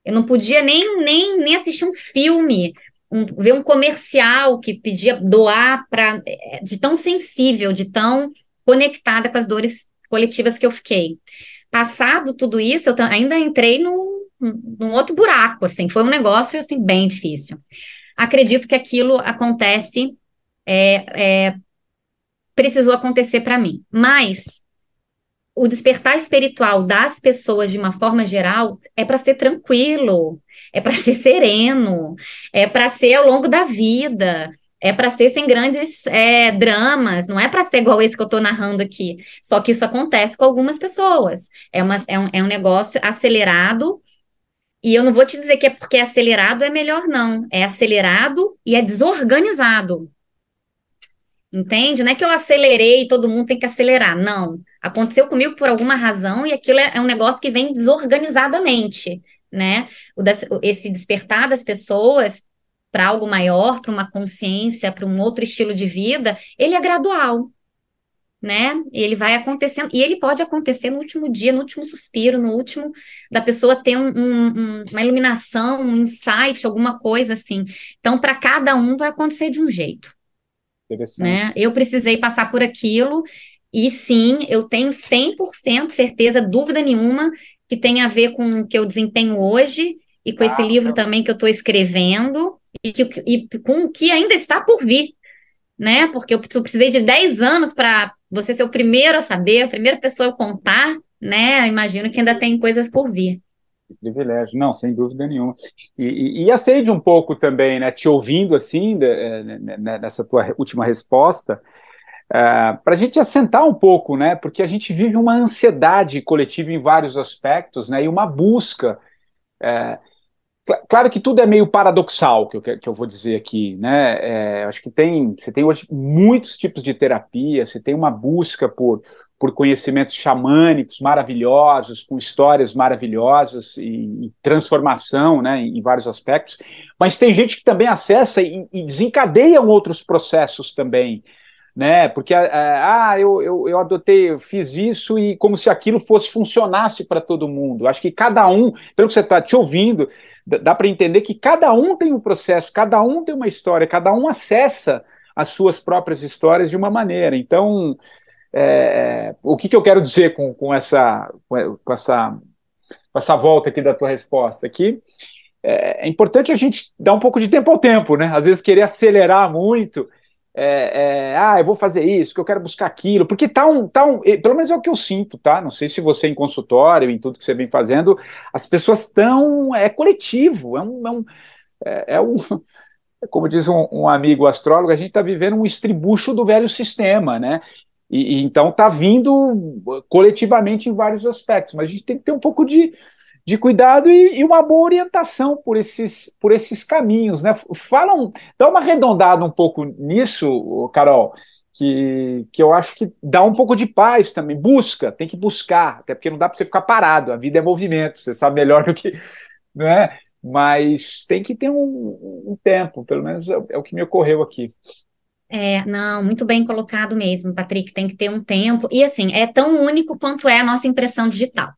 Eu não podia nem, nem, nem assistir um filme, um, ver um comercial que pedia doar para é, de tão sensível, de tão conectada com as dores coletivas que eu fiquei. Passado tudo isso, eu ainda entrei no, num outro buraco, assim, foi um negócio, assim, bem difícil. Acredito que aquilo acontece, é, é, precisou acontecer para mim, mas o despertar espiritual das pessoas de uma forma geral é para ser tranquilo, é para ser sereno, é para ser ao longo da vida, é para ser sem grandes é, dramas, não é para ser igual esse que eu estou narrando aqui. Só que isso acontece com algumas pessoas. É, uma, é, um, é um negócio acelerado e eu não vou te dizer que é porque é acelerado é melhor, não. É acelerado e é desorganizado. Entende? Não é que eu acelerei e todo mundo tem que acelerar. Não. Aconteceu comigo por alguma razão e aquilo é, é um negócio que vem desorganizadamente, né? Esse despertar das pessoas para algo maior, para uma consciência, para um outro estilo de vida, ele é gradual né? Ele vai acontecendo, e ele pode acontecer no último dia, no último suspiro, no último da pessoa ter um, um, uma iluminação, um insight, alguma coisa assim. Então, para cada um vai acontecer de um jeito. Né? Eu precisei passar por aquilo, e sim, eu tenho 100% certeza, dúvida nenhuma, que tem a ver com o que eu desempenho hoje e com ah, esse livro também que eu estou escrevendo e, que, e com o que ainda está por vir, né? Porque eu precisei de 10 anos para você ser o primeiro a saber, a primeira pessoa a contar, né? Imagino que ainda tem coisas por vir. privilégio, não, sem dúvida nenhuma. E, e, e um pouco também, né? Te ouvindo assim, de, de, de, nessa tua última resposta, Uh, para a gente assentar um pouco, né? Porque a gente vive uma ansiedade coletiva em vários aspectos, né? E uma busca. Uh, claro que tudo é meio paradoxal, que eu, que eu vou dizer aqui, né? É, acho que tem, você tem hoje muitos tipos de terapia, você tem uma busca por, por conhecimentos xamânicos maravilhosos, com histórias maravilhosas e, e transformação, né? Em, em, vários aspectos. Mas tem gente que também acessa e, e desencadeia outros processos também né? Porque ah, eu, eu, eu adotei, eu fiz isso e como se aquilo fosse funcionasse para todo mundo. Acho que cada um, pelo que você está te ouvindo, dá para entender que cada um tem um processo, cada um tem uma história, cada um acessa as suas próprias histórias de uma maneira. Então, é, o que, que eu quero dizer com, com, essa, com, essa, com essa volta aqui da tua resposta? Aqui é, é importante a gente dar um pouco de tempo ao tempo, né? Às vezes querer acelerar muito é, é, ah, eu vou fazer isso, que eu quero buscar aquilo, porque tá um, tá um, pelo menos é o que eu sinto, tá? Não sei se você em consultório, em tudo que você vem fazendo, as pessoas estão, é coletivo, é um, é um, é, é um como diz um, um, amigo astrólogo, a gente está vivendo um estribucho do velho sistema, né? E, e então está vindo coletivamente em vários aspectos, mas a gente tem que ter um pouco de, de cuidado e, e, uma boa orientação por esses, por esses caminhos, né? Falam, dá uma arredondada um pouco nisso, Carol, que, que eu acho que dá um pouco de paz também. Busca, tem que buscar, até porque não dá para você ficar parado, a vida é movimento, você sabe melhor do que. Né? Mas tem que ter um, um tempo, pelo menos é, é o que me ocorreu aqui. É, não, muito bem colocado mesmo, Patrick. Tem que ter um tempo. E assim, é tão único quanto é a nossa impressão digital.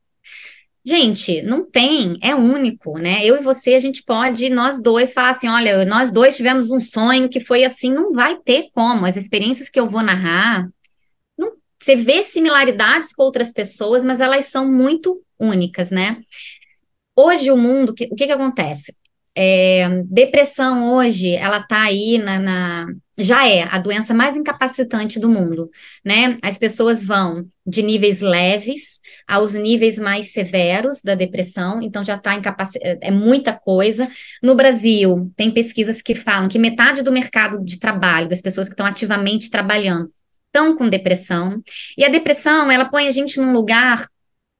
Gente, não tem, é único, né? Eu e você, a gente pode, nós dois, falar assim: olha, nós dois tivemos um sonho que foi assim, não vai ter como. As experiências que eu vou narrar, não, você vê similaridades com outras pessoas, mas elas são muito únicas, né? Hoje, o mundo, o que, que acontece? É, depressão hoje, ela tá aí na, na, já é a doença mais incapacitante do mundo, né? As pessoas vão de níveis leves aos níveis mais severos da depressão, então já está incapacitado, é, é muita coisa. No Brasil, tem pesquisas que falam que metade do mercado de trabalho, das pessoas que estão ativamente trabalhando, estão com depressão. E a depressão, ela põe a gente num lugar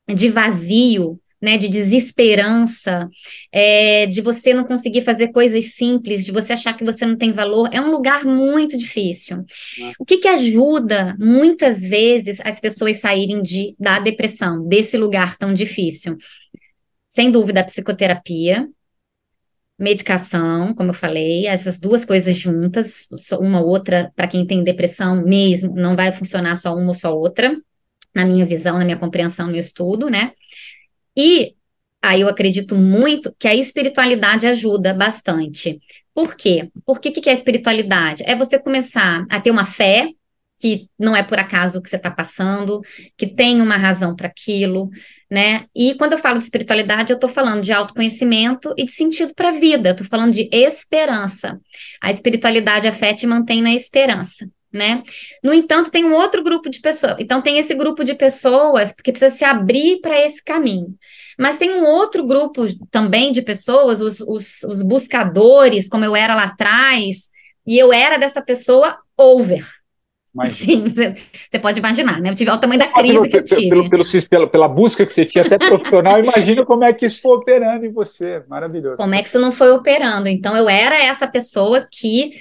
de vazio, né, de desesperança, é, de você não conseguir fazer coisas simples, de você achar que você não tem valor, é um lugar muito difícil. É. O que, que ajuda, muitas vezes, as pessoas saírem de, da depressão, desse lugar tão difícil? Sem dúvida, a psicoterapia, medicação, como eu falei, essas duas coisas juntas, uma outra, para quem tem depressão mesmo, não vai funcionar só uma ou só outra, na minha visão, na minha compreensão, no meu estudo, né? E aí eu acredito muito que a espiritualidade ajuda bastante. Por quê? Por que, que é espiritualidade? É você começar a ter uma fé, que não é por acaso o que você está passando, que tem uma razão para aquilo, né? E quando eu falo de espiritualidade, eu estou falando de autoconhecimento e de sentido para a vida, estou falando de esperança. A espiritualidade, a fé te mantém na esperança né? No entanto, tem um outro grupo de pessoas. Então, tem esse grupo de pessoas que precisa se abrir para esse caminho. Mas tem um outro grupo também de pessoas, os, os, os, buscadores, como eu era lá atrás, e eu era dessa pessoa over. Sim, você pode imaginar, né? Eu tive o tamanho da crise pelo, que eu tive. Pelo, pelo, pela, pela busca que você tinha, até profissional, imagina como é que isso foi operando em você. Maravilhoso. Como é que isso não foi operando? Então, eu era essa pessoa que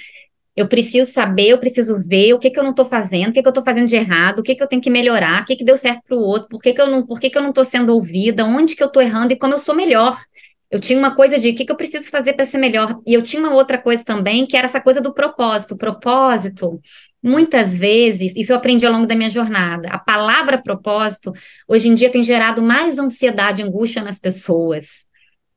eu preciso saber, eu preciso ver o que, que eu não estou fazendo, o que, que eu estou fazendo de errado, o que, que eu tenho que melhorar, o que, que deu certo para o outro, por que, que eu não, estou sendo ouvida, onde que eu estou errando e como eu sou melhor. Eu tinha uma coisa de o que, que eu preciso fazer para ser melhor. E eu tinha uma outra coisa também, que era essa coisa do propósito. O propósito, muitas vezes, isso eu aprendi ao longo da minha jornada. A palavra propósito, hoje em dia, tem gerado mais ansiedade e angústia nas pessoas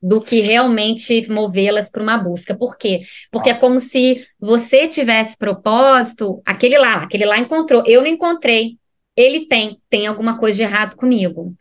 do que realmente movê-las para uma busca. Por quê? Porque é como se você tivesse propósito, aquele lá, aquele lá encontrou, eu não encontrei. Ele tem, tem alguma coisa de errado comigo.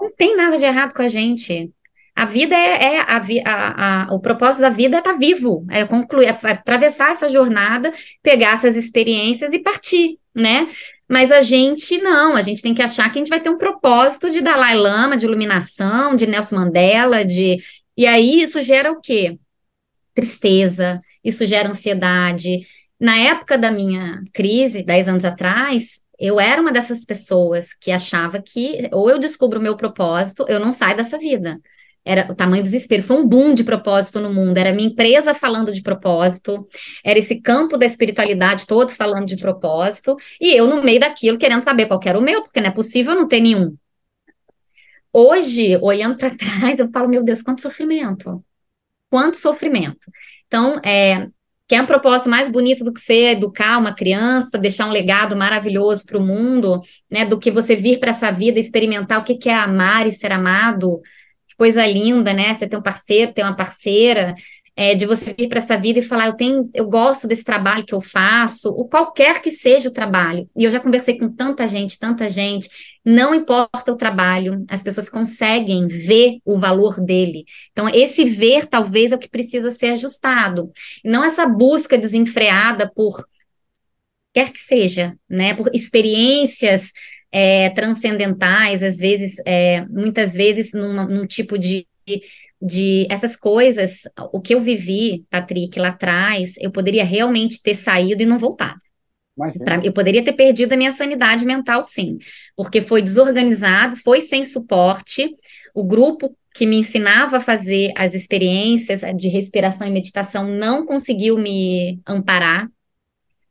Não tem nada de errado com a gente. A vida é, é a, a, a, o propósito da vida é estar tá vivo, é concluir, é atravessar essa jornada, pegar essas experiências e partir, né? Mas a gente não, a gente tem que achar que a gente vai ter um propósito de Dalai Lama, de iluminação, de Nelson Mandela, de e aí isso gera o quê? Tristeza, isso gera ansiedade. Na época da minha crise, 10 anos atrás, eu era uma dessas pessoas que achava que ou eu descubro o meu propósito, eu não saio dessa vida era o tamanho do desespero. Foi um boom de propósito no mundo. Era minha empresa falando de propósito, era esse campo da espiritualidade todo falando de propósito, e eu no meio daquilo querendo saber qual era o meu, porque não é possível não ter nenhum. Hoje, olhando para trás, eu falo, meu Deus, quanto sofrimento. Quanto sofrimento. Então, é, quer um propósito mais bonito do que você educar uma criança, deixar um legado maravilhoso para o mundo, né, do que você vir para essa vida experimentar o que, que é amar e ser amado, coisa linda, né? Você ter um parceiro, ter uma parceira, é, de você vir para essa vida e falar, eu tenho, eu gosto desse trabalho que eu faço, o qualquer que seja o trabalho. E eu já conversei com tanta gente, tanta gente, não importa o trabalho, as pessoas conseguem ver o valor dele. Então, esse ver talvez é o que precisa ser ajustado. Não essa busca desenfreada por quer que seja, né? Por experiências é, transcendentais, às vezes, é, muitas vezes numa, num tipo de, de essas coisas, o que eu vivi, Patrick, lá atrás, eu poderia realmente ter saído e não voltado. Pra, eu poderia ter perdido a minha sanidade mental, sim, porque foi desorganizado, foi sem suporte. O grupo que me ensinava a fazer as experiências de respiração e meditação não conseguiu me amparar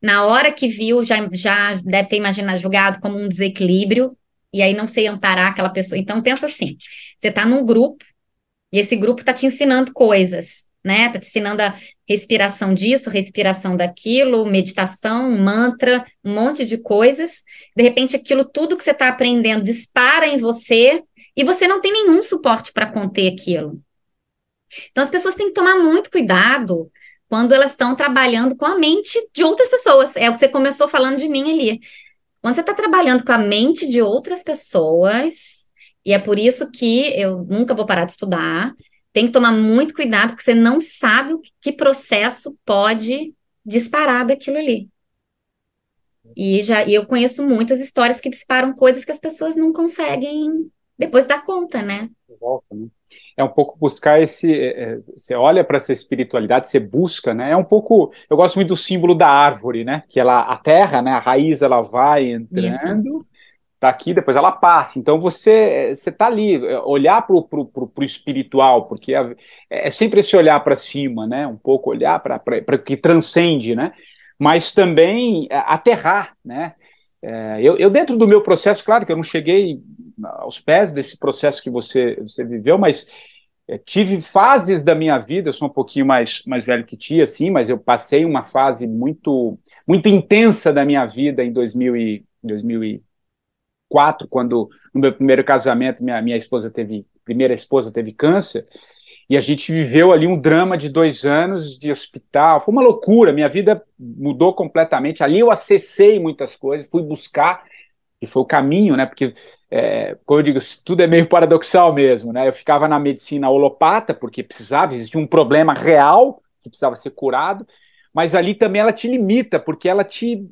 na hora que viu, já, já deve ter imaginado, julgado como um desequilíbrio, e aí não sei amparar aquela pessoa. Então, pensa assim: você está num grupo, e esse grupo está te ensinando coisas, né? Está te ensinando a respiração disso, respiração daquilo, meditação, mantra, um monte de coisas. De repente, aquilo tudo que você está aprendendo dispara em você, e você não tem nenhum suporte para conter aquilo. Então, as pessoas têm que tomar muito cuidado quando elas estão trabalhando com a mente de outras pessoas. É o que você começou falando de mim ali. Quando você está trabalhando com a mente de outras pessoas, e é por isso que eu nunca vou parar de estudar, tem que tomar muito cuidado, porque você não sabe o que processo pode disparar daquilo ali. E já e eu conheço muitas histórias que disparam coisas que as pessoas não conseguem depois dar conta, né? Volta, né? é um pouco buscar esse. É, é você olha para essa espiritualidade, você busca, né? É um pouco. Eu gosto muito do símbolo da árvore, né? Que ela, a terra, né? A raiz, ela vai entrando. Isso. Tá aqui, depois ela passa. Então você você tá ali, é, olhar para o espiritual, porque é, é sempre esse olhar para cima, né? Um pouco olhar para o que transcende, né? Mas também aterrar, né? É, eu, eu, dentro do meu processo, claro que eu não cheguei aos pés desse processo que você, você viveu, mas é, tive fases da minha vida, eu sou um pouquinho mais, mais velho que ti, assim, mas eu passei uma fase muito, muito intensa da minha vida em 2000 e, 2004, quando no meu primeiro casamento minha, minha esposa teve, primeira esposa teve câncer, e a gente viveu ali um drama de dois anos de hospital, foi uma loucura, minha vida mudou completamente, ali eu acessei muitas coisas, fui buscar, que foi o caminho, né? Porque, é, como eu digo, tudo é meio paradoxal mesmo, né? Eu ficava na medicina holopata, porque precisava, existia um problema real que precisava ser curado, mas ali também ela te limita, porque ela te.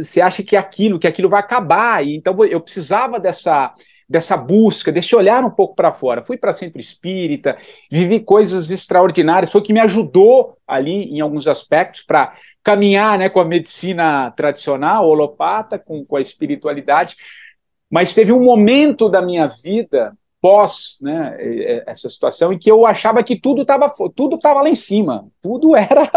Você acha que é aquilo, que aquilo vai acabar, e então eu precisava dessa. Dessa busca, desse olhar um pouco para fora. Fui para centro espírita, vivi coisas extraordinárias, foi o que me ajudou ali em alguns aspectos para caminhar né, com a medicina tradicional, holopata, com, com a espiritualidade, mas teve um momento da minha vida pós né, essa situação em que eu achava que tudo estava tudo tava lá em cima, tudo era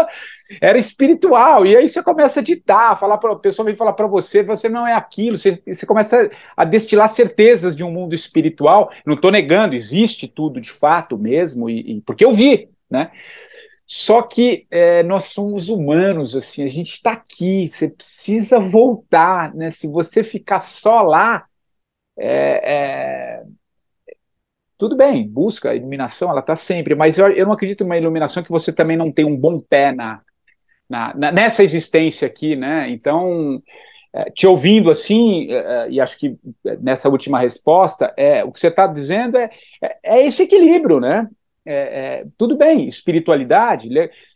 era espiritual, e aí você começa a ditar, falar para a pessoa vem falar para você, você não é aquilo, você, você começa a destilar certezas de um mundo espiritual, não estou negando, existe tudo de fato mesmo, e, e porque eu vi, né? Só que é, nós somos humanos, assim, a gente está aqui, você precisa voltar, né? Se você ficar só lá, é, é... tudo bem, busca a iluminação, ela está sempre, mas eu, eu não acredito numa iluminação que você também não tem um bom pé na, na, na nessa existência aqui, né? Então é, te ouvindo assim, é, é, e acho que nessa última resposta, é, o que você está dizendo é, é, é, esse equilíbrio, né? É, tudo bem, espiritualidade,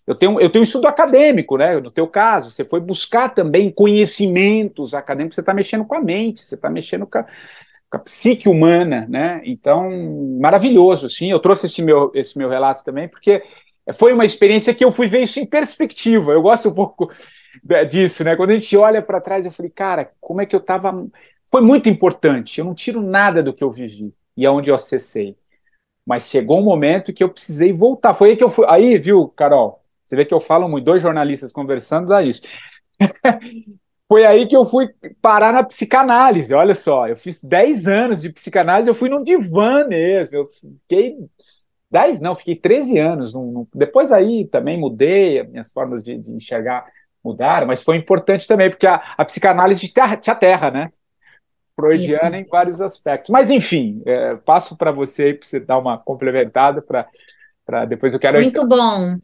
eu tenho, eu tenho estudo acadêmico, né? No teu caso, você foi buscar também conhecimentos acadêmicos, você está mexendo com a mente, você está mexendo com a, com a, psique humana, né? Então, maravilhoso, sim. Eu trouxe esse meu, esse meu relato também, porque foi uma experiência que eu fui ver isso em perspectiva. Eu gosto um pouco disso, né? Quando a gente olha para trás, eu falei, cara, como é que eu estava. Foi muito importante. Eu não tiro nada do que eu vivi e aonde eu acessei. Mas chegou um momento que eu precisei voltar. Foi aí que eu fui. Aí, viu, Carol? Você vê que eu falo muito, dois jornalistas conversando, dá isso. Foi aí que eu fui parar na psicanálise. Olha só, eu fiz 10 anos de psicanálise, eu fui num divã mesmo. Eu fiquei 10, não, fiquei 13 anos. Num, num... Depois aí também mudei, minhas formas de, de enxergar mudaram, mas foi importante também, porque a, a psicanálise te, te aterra, né? Freudiana Isso. em vários aspectos. Mas, enfim, é, passo para você aí para você dar uma complementada para depois eu quero. Muito bom.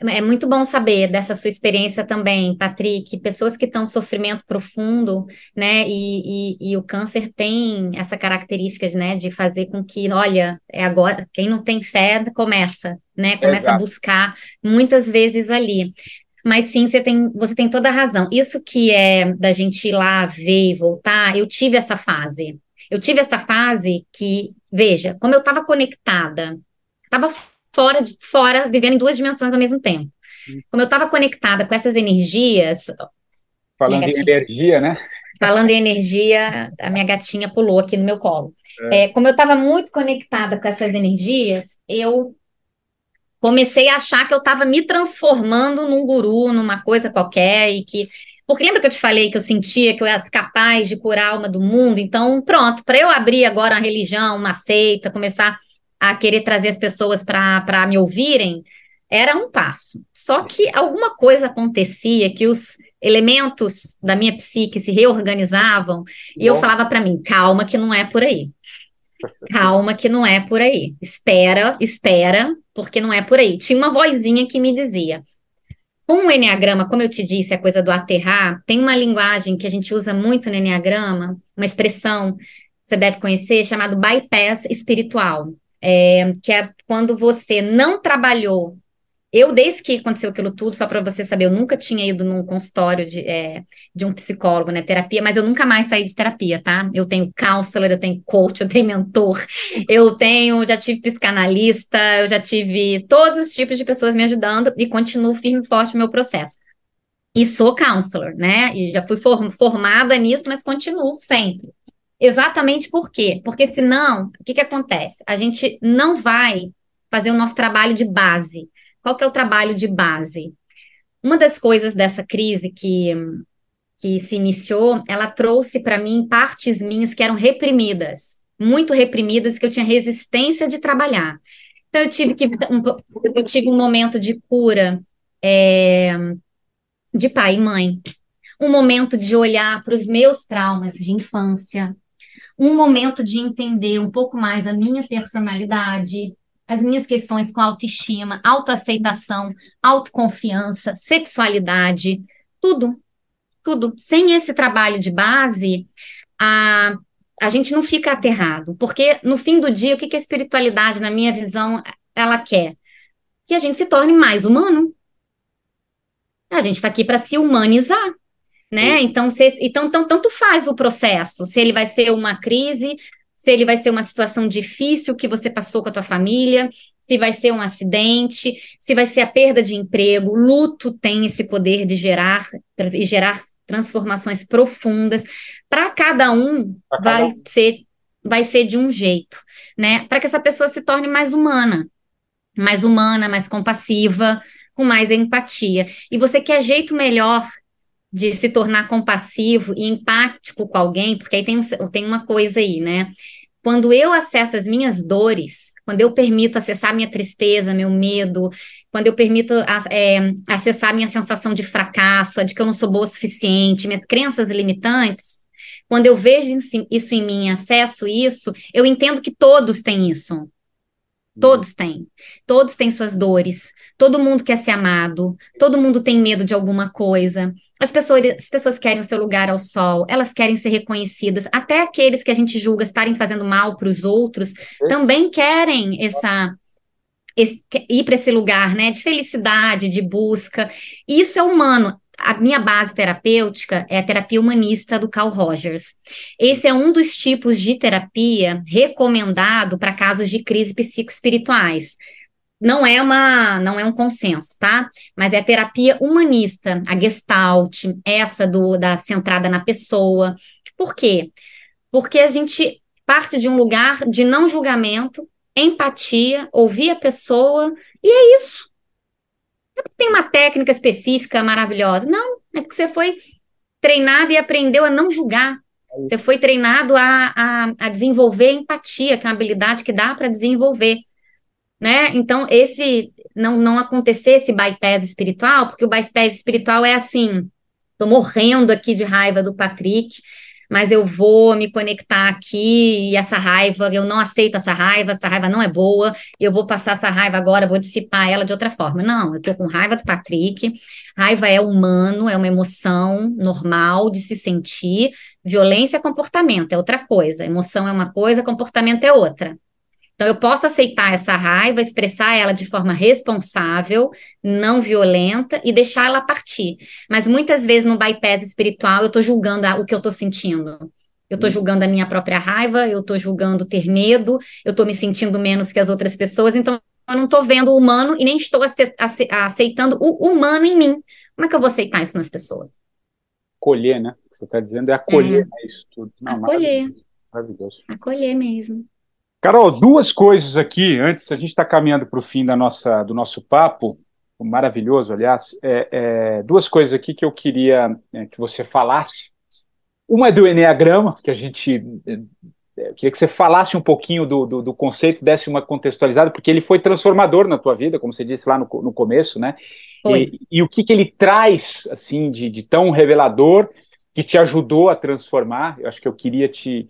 É muito bom saber dessa sua experiência também, Patrick. Pessoas que estão em sofrimento profundo, né? E, e, e, o câncer tem essa característica, né, de fazer com que, olha, é agora, quem não tem fé começa, né? Começa Exato. a buscar muitas vezes ali. Mas sim, você tem, você tem toda a razão. Isso que é da gente ir lá ver e voltar, eu tive essa fase. Eu tive essa fase que, veja, como eu estava conectada, estava fora, de, fora, vivendo em duas dimensões ao mesmo tempo. Como eu estava conectada com essas energias. Falando em energia, né? Falando em energia, a minha gatinha pulou aqui no meu colo. É. É, como eu estava muito conectada com essas energias, eu comecei a achar que eu estava me transformando num guru, numa coisa qualquer, e que. Porque lembra que eu te falei que eu sentia que eu era capaz de curar a alma do mundo? Então, pronto, para eu abrir agora uma religião, uma seita, começar a querer trazer as pessoas para me ouvirem, era um passo. Só que alguma coisa acontecia que os elementos da minha psique se reorganizavam e eu falava para mim, calma que não é por aí. Calma que não é por aí. Espera, espera, porque não é por aí. Tinha uma vozinha que me dizia. Com o Enneagrama, como eu te disse, a coisa do aterrar, tem uma linguagem que a gente usa muito no Enneagrama, uma expressão que você deve conhecer, chamado bypass espiritual. É, que é quando você não trabalhou eu, desde que aconteceu aquilo tudo, só para você saber, eu nunca tinha ido num consultório de, é, de um psicólogo, né, terapia, mas eu nunca mais saí de terapia, tá? Eu tenho counselor, eu tenho coach, eu tenho mentor, eu tenho, já tive psicanalista, eu já tive todos os tipos de pessoas me ajudando e continuo firme e forte no meu processo. E sou counselor, né? E já fui formada nisso, mas continuo sempre. Exatamente por quê? Porque senão, o que, que acontece? A gente não vai fazer o nosso trabalho de base. Qual que é o trabalho de base? Uma das coisas dessa crise que, que se iniciou, ela trouxe para mim partes minhas que eram reprimidas, muito reprimidas, que eu tinha resistência de trabalhar. Então, eu tive, que, um, eu tive um momento de cura é, de pai e mãe, um momento de olhar para os meus traumas de infância, um momento de entender um pouco mais a minha personalidade, as minhas questões com autoestima, autoaceitação, autoconfiança, sexualidade, tudo, tudo. Sem esse trabalho de base, a, a gente não fica aterrado, porque no fim do dia, o que, que a espiritualidade, na minha visão, ela quer? Que a gente se torne mais humano. A gente está aqui para se humanizar. Né? Então, se, então, então, tanto faz o processo, se ele vai ser uma crise, se ele vai ser uma situação difícil que você passou com a tua família, se vai ser um acidente, se vai ser a perda de emprego. Luto tem esse poder de gerar e gerar transformações profundas. Para cada um vai ser vai ser de um jeito, né? Para que essa pessoa se torne mais humana, mais humana, mais compassiva, com mais empatia. E você quer jeito melhor de se tornar compassivo e empático com alguém, porque aí tem, tem uma coisa aí, né? Quando eu acesso as minhas dores, quando eu permito acessar minha tristeza, meu medo, quando eu permito é, acessar minha sensação de fracasso, a de que eu não sou boa o suficiente, minhas crenças limitantes, quando eu vejo isso em mim, acesso isso, eu entendo que todos têm isso. Todos têm. Todos têm suas dores. Todo mundo quer ser amado. Todo mundo tem medo de alguma coisa. As pessoas, as pessoas querem o seu lugar ao sol. Elas querem ser reconhecidas. Até aqueles que a gente julga estarem fazendo mal para os outros também querem essa esse, ir para esse lugar, né, de felicidade, de busca. Isso é humano a minha base terapêutica é a terapia humanista do Carl Rogers. Esse é um dos tipos de terapia recomendado para casos de crise psicoespirituais. Não é uma, não é um consenso, tá? Mas é a terapia humanista, a Gestalt, essa do da centrada na pessoa. Por quê? Porque a gente parte de um lugar de não julgamento, empatia, ouvir a pessoa, e é isso tem uma técnica específica maravilhosa. Não, é porque você foi treinado e aprendeu a não julgar. Você foi treinado a, a, a desenvolver empatia, que é uma habilidade que dá para desenvolver. Né? Então, esse não, não acontecer esse bypass espiritual, porque o bypass espiritual é assim: tô morrendo aqui de raiva do Patrick, mas eu vou me conectar aqui e essa raiva, eu não aceito essa raiva, essa raiva não é boa, eu vou passar essa raiva agora, vou dissipar ela de outra forma. Não, eu tô com raiva do Patrick. Raiva é humano, é uma emoção normal de se sentir. Violência é comportamento, é outra coisa. Emoção é uma coisa, comportamento é outra. Então, eu posso aceitar essa raiva, expressar ela de forma responsável, não violenta e deixar ela partir. Mas muitas vezes no bypass espiritual eu estou julgando o que eu estou sentindo. Eu estou julgando a minha própria raiva, eu estou julgando ter medo, eu estou me sentindo menos que as outras pessoas, então eu não estou vendo o humano e nem estou aceitando o humano em mim. Como é que eu vou aceitar isso nas pessoas? Acolher, né? O que você está dizendo é acolher é. Né, isso tudo. Não, acolher. Maravilhoso. Acolher mesmo. Carol, duas coisas aqui, antes, a gente está caminhando para o fim da nossa, do nosso papo, maravilhoso, aliás, é, é, duas coisas aqui que eu queria é, que você falasse. Uma é do Enneagrama, que a gente. É, eu queria que você falasse um pouquinho do, do, do, conceito, desse uma contextualizada, porque ele foi transformador na tua vida, como você disse lá no, no começo, né? E, e, o que, que ele traz, assim, de, de tão revelador que te ajudou a transformar. Eu acho que eu queria te,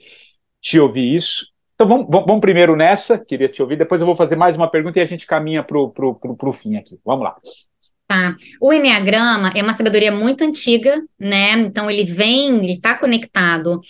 te ouvir isso. Então vamos, vamos, primeiro nessa, queria te ouvir, depois eu vou fazer mais uma pergunta e a gente caminha para o fim aqui. Vamos lá. Tá. O Enneagrama é uma sabedoria muito antiga, né? Então ele vem, ele está conectado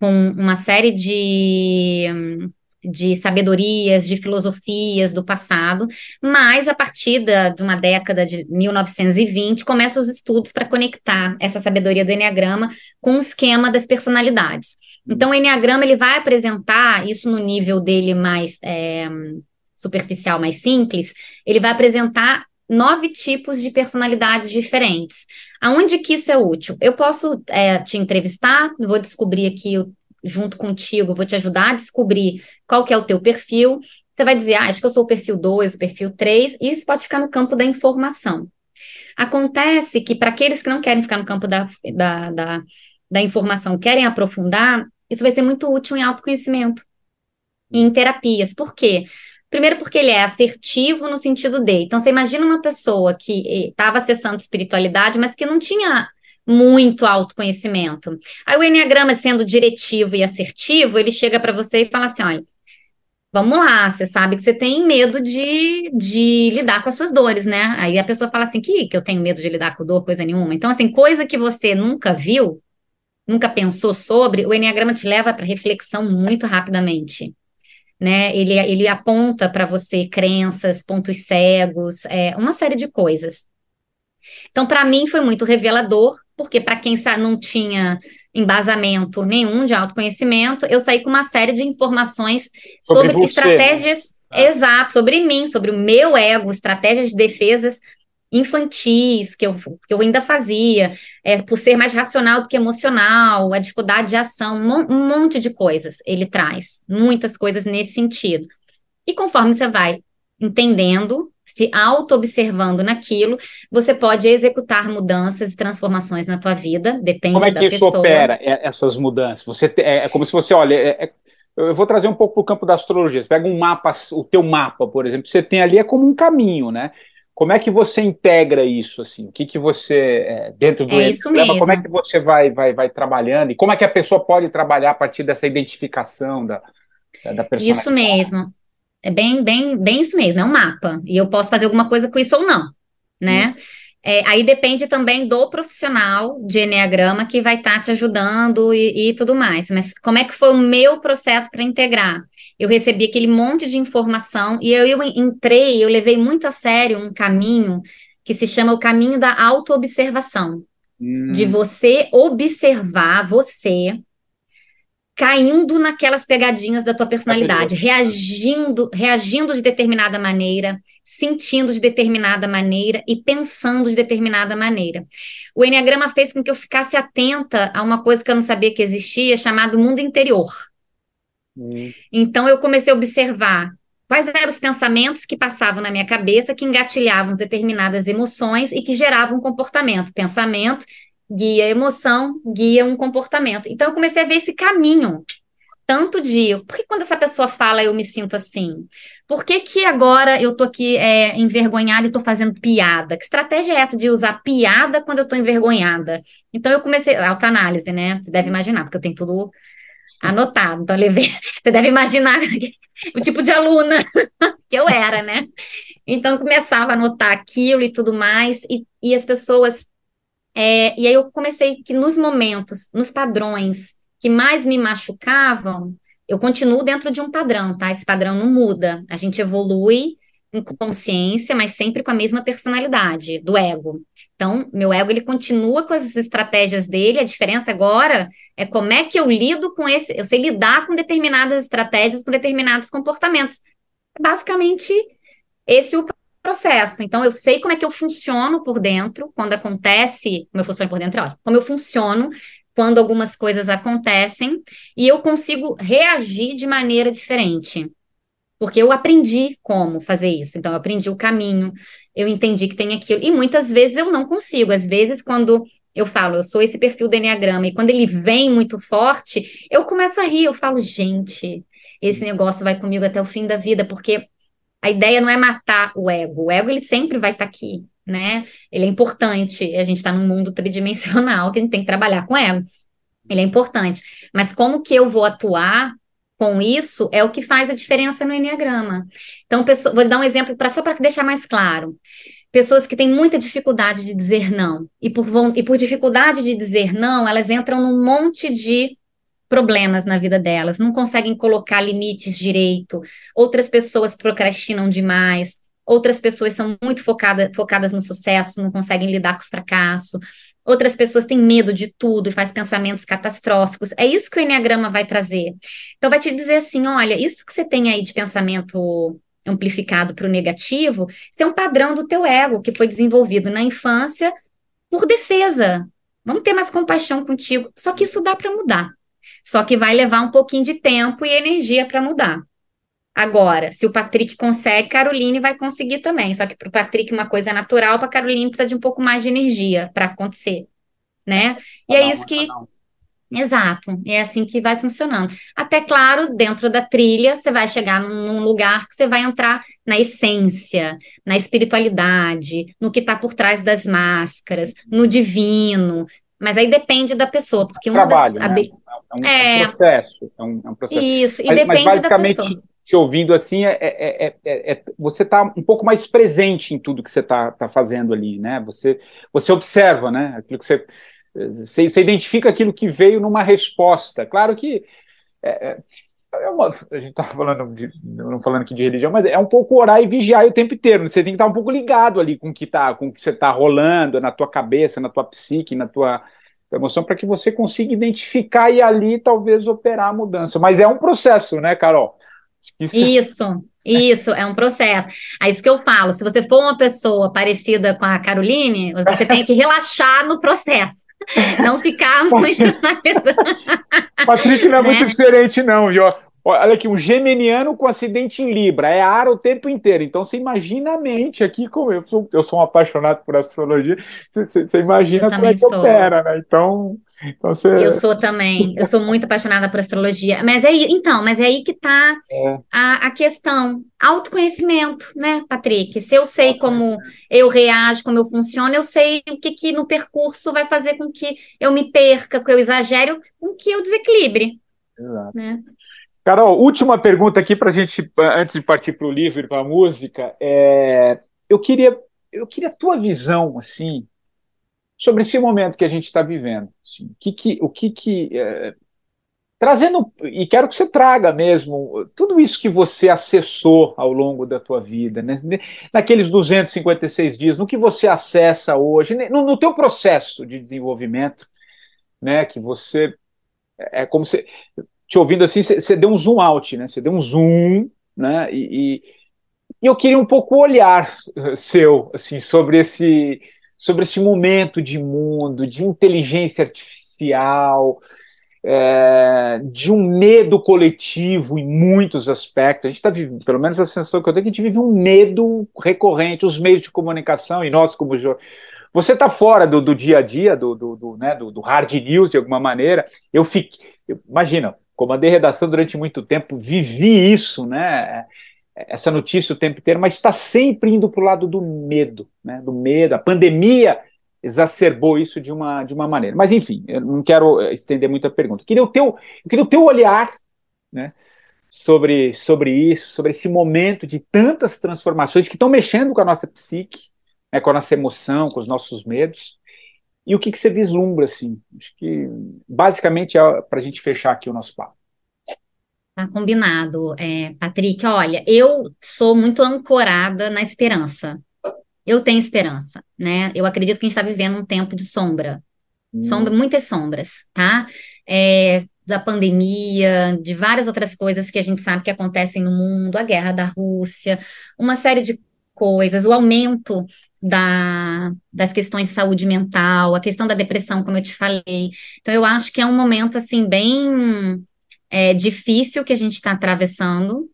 com uma série de, de sabedorias, de filosofias do passado, mas a partir da, de uma década de 1920 começam os estudos para conectar essa sabedoria do Enneagrama com o esquema das personalidades. Então, o Enneagrama ele vai apresentar isso no nível dele mais é, superficial, mais simples, ele vai apresentar nove tipos de personalidades diferentes. Aonde que isso é útil? Eu posso é, te entrevistar, vou descobrir aqui junto contigo, vou te ajudar a descobrir qual que é o teu perfil. Você vai dizer, ah, acho que eu sou o perfil 2, o perfil 3, e isso pode ficar no campo da informação. Acontece que para aqueles que não querem ficar no campo da, da, da, da informação, querem aprofundar, isso vai ser muito útil em autoconhecimento e em terapias. Por quê? Primeiro, porque ele é assertivo no sentido de. Então, você imagina uma pessoa que estava acessando espiritualidade, mas que não tinha muito autoconhecimento. Aí o Enneagrama, sendo diretivo e assertivo, ele chega para você e fala assim: olha, vamos lá, você sabe que você tem medo de, de lidar com as suas dores, né? Aí a pessoa fala assim: que, que eu tenho medo de lidar com dor, coisa nenhuma. Então, assim, coisa que você nunca viu, nunca pensou sobre, o Enneagrama te leva para reflexão muito rapidamente. Né? Ele, ele aponta para você crenças, pontos cegos, é, uma série de coisas. Então, para mim, foi muito revelador, porque para quem não tinha embasamento nenhum de autoconhecimento, eu saí com uma série de informações sobre, sobre estratégias ah. exatas, sobre mim, sobre o meu ego, estratégias de defesas infantis que eu, que eu ainda fazia, é, por ser mais racional do que emocional, a dificuldade de ação, um, um monte de coisas ele traz, muitas coisas nesse sentido. E conforme você vai entendendo, se auto-observando naquilo, você pode executar mudanças e transformações na tua vida, depende Como é que isso opera, é, essas mudanças? Você é, é, como se você, olha, é, é, eu vou trazer um pouco para o campo da astrologia, você pega um mapa, o teu mapa, por exemplo, você tem ali é como um caminho, né? Como é que você integra isso assim? O que que você é, dentro do é isso mesmo. como é que você vai, vai vai trabalhando e como é que a pessoa pode trabalhar a partir dessa identificação da da personalidade? Isso mesmo. É bem, bem, bem isso mesmo, é um mapa. E eu posso fazer alguma coisa com isso ou não, né? Hum. É, aí depende também do profissional de Enneagrama que vai estar tá te ajudando e, e, tudo mais. Mas como é que foi o meu processo para integrar? Eu recebi aquele monte de informação e eu, eu entrei, eu levei muito a sério um caminho que se chama o caminho da autoobservação. Hum. De você observar você caindo naquelas pegadinhas da tua personalidade, reagindo, reagindo de determinada maneira, sentindo de determinada maneira e pensando de determinada maneira. O Enneagrama fez com que eu ficasse atenta a uma coisa que eu não sabia que existia, chamado mundo interior. Hum. Então eu comecei a observar quais eram os pensamentos que passavam na minha cabeça que engatilhavam determinadas emoções e que geravam comportamento, pensamento guia emoção, guia um comportamento. Então eu comecei a ver esse caminho, tanto de por que quando essa pessoa fala eu me sinto assim? Por que, que agora eu tô aqui é, envergonhada e tô fazendo piada? Que estratégia é essa de usar piada quando eu tô envergonhada? Então eu comecei, autoanálise, né? Você deve imaginar, porque eu tenho tudo anotado. Então, levei, você deve imaginar o tipo de aluna que eu era, né? Então, começava a anotar aquilo e tudo mais, e, e as pessoas é, e aí eu comecei que nos momentos, nos padrões que mais me machucavam, eu continuo dentro de um padrão, tá? Esse padrão não muda. A gente evolui em consciência, mas sempre com a mesma personalidade do ego. Então, meu ego ele continua com as estratégias dele. A diferença agora é como é que eu lido com esse. Eu sei lidar com determinadas estratégias, com determinados comportamentos. Basicamente, esse é o processo. Então, eu sei como é que eu funciono por dentro quando acontece, como eu funciono por dentro, é ótimo, como eu funciono quando algumas coisas acontecem e eu consigo reagir de maneira diferente. Porque eu aprendi como fazer isso. Então, eu aprendi o caminho, eu entendi que tem aquilo. E muitas vezes eu não consigo. Às vezes, quando eu falo, eu sou esse perfil do Enneagrama, e quando ele vem muito forte, eu começo a rir. Eu falo, gente, esse negócio vai comigo até o fim da vida, porque a ideia não é matar o ego. O ego ele sempre vai estar tá aqui, né? Ele é importante. A gente está num mundo tridimensional que a gente tem que trabalhar com o ego. Ele é importante. Mas como que eu vou atuar com isso é o que faz a diferença no Enneagrama. Então, pessoa, vou dar um exemplo para só para deixar mais claro. Pessoas que têm muita dificuldade de dizer não, e por, e por dificuldade de dizer não, elas entram num monte de problemas na vida delas, não conseguem colocar limites direito, outras pessoas procrastinam demais, outras pessoas são muito focada, focadas no sucesso, não conseguem lidar com o fracasso, outras pessoas têm medo de tudo e faz pensamentos catastróficos. É isso que o Enneagrama vai trazer. Então, vai te dizer assim: olha, isso que você tem aí de pensamento amplificado para o negativo, isso é um padrão do teu ego que foi desenvolvido na infância por defesa. Vamos ter mais compaixão contigo. Só que isso dá para mudar. Só que vai levar um pouquinho de tempo e energia para mudar. Agora, se o Patrick consegue, Caroline vai conseguir também. Só que para o Patrick uma coisa é natural, para Caroline precisa de um pouco mais de energia para acontecer, né? E é isso que Exato, é assim que vai funcionando. Até claro, dentro da trilha, você vai chegar num, num lugar que você vai entrar na essência, na espiritualidade, no que está por trás das máscaras, no divino. Mas aí depende da pessoa, porque uma Trabalho, das, né? É um, é, um processo. É um, é um, processo. Isso, e mas, depende mas basicamente, da pessoa. Te ouvindo assim, é, é, é, é você está um pouco mais presente em tudo que você está tá fazendo ali, né? Você, você observa, né? Aquilo que você, você, você identifica aquilo que veio numa resposta. Claro que é, uma, a gente está falando de, não falando aqui de religião, mas é um pouco orar e vigiar o tempo inteiro. Você tem que estar um pouco ligado ali com o que tá, com o que você está rolando na tua cabeça, na tua psique, na tua emoção para que você consiga identificar e ali talvez operar a mudança. Mas é um processo, né, Carol? Isso, isso, isso, é um processo. É isso que eu falo. Se você for uma pessoa parecida com a Caroline, você tem que relaxar no processo. Não ficar muito. Patrick não é né? muito diferente, não, viu? Olha aqui, um geminiano com acidente em Libra, é ar o tempo inteiro. Então você imagina a mente aqui, como eu sou, eu sou um apaixonado por astrologia, você, você imagina como é que sou. opera, né? Então, então você... Eu sou também, eu sou muito apaixonada por astrologia. Mas é então, mas é aí que está é. a, a questão. Autoconhecimento, né, Patrick? Se eu sei como eu reajo, como eu funciono, eu sei o que, que no percurso vai fazer com que eu me perca, que eu exagere, com que eu desequilibre. Exato. Né? Carol, última pergunta aqui para a gente, antes de partir para o livro e para a música. É, eu queria, eu queria a tua visão, assim, sobre esse momento que a gente está vivendo. Assim, que, que, o que, que é, trazendo e quero que você traga mesmo tudo isso que você acessou ao longo da tua vida, né? naqueles 256 dias, no que você acessa hoje, no, no teu processo de desenvolvimento, né? Que você é, é como se te ouvindo assim, você deu um zoom out, né? Você deu um zoom, né? E, e, eu queria um pouco olhar seu assim sobre esse sobre esse momento de mundo, de inteligência artificial, é, de um medo coletivo em muitos aspectos. A gente está vivendo, pelo menos a sensação que eu tenho, que a gente vive um medo recorrente, os meios de comunicação, e nós, como você está fora do, do, dia a dia, do, do, do, né, do, hard news, de alguma maneira. Eu fiquei. Imagina, comandei redação durante muito tempo, vivi isso, né? Essa notícia o tempo inteiro, mas está sempre indo para o lado do medo, né? Do medo. A pandemia exacerbou isso de uma, de uma maneira. Mas, enfim, eu não quero eh, estender muita pergunta. Eu queria o teu, eu queria o teu olhar né, sobre, sobre isso, sobre esse momento de tantas transformações que estão mexendo com a nossa psique, né, com a nossa emoção, com os nossos medos. E o que, que você vislumbra, assim? Acho que, basicamente, é para a gente fechar aqui o nosso papo. Tá combinado, é, Patrick. Olha, eu sou muito ancorada na esperança eu tenho esperança, né? Eu acredito que a gente está vivendo um tempo de sombra, hum. sombra, muitas sombras, tá? É, da pandemia, de várias outras coisas que a gente sabe que acontecem no mundo, a guerra da Rússia, uma série de coisas, o aumento da, das questões de saúde mental, a questão da depressão, como eu te falei. Então, eu acho que é um momento, assim, bem é, difícil que a gente está atravessando,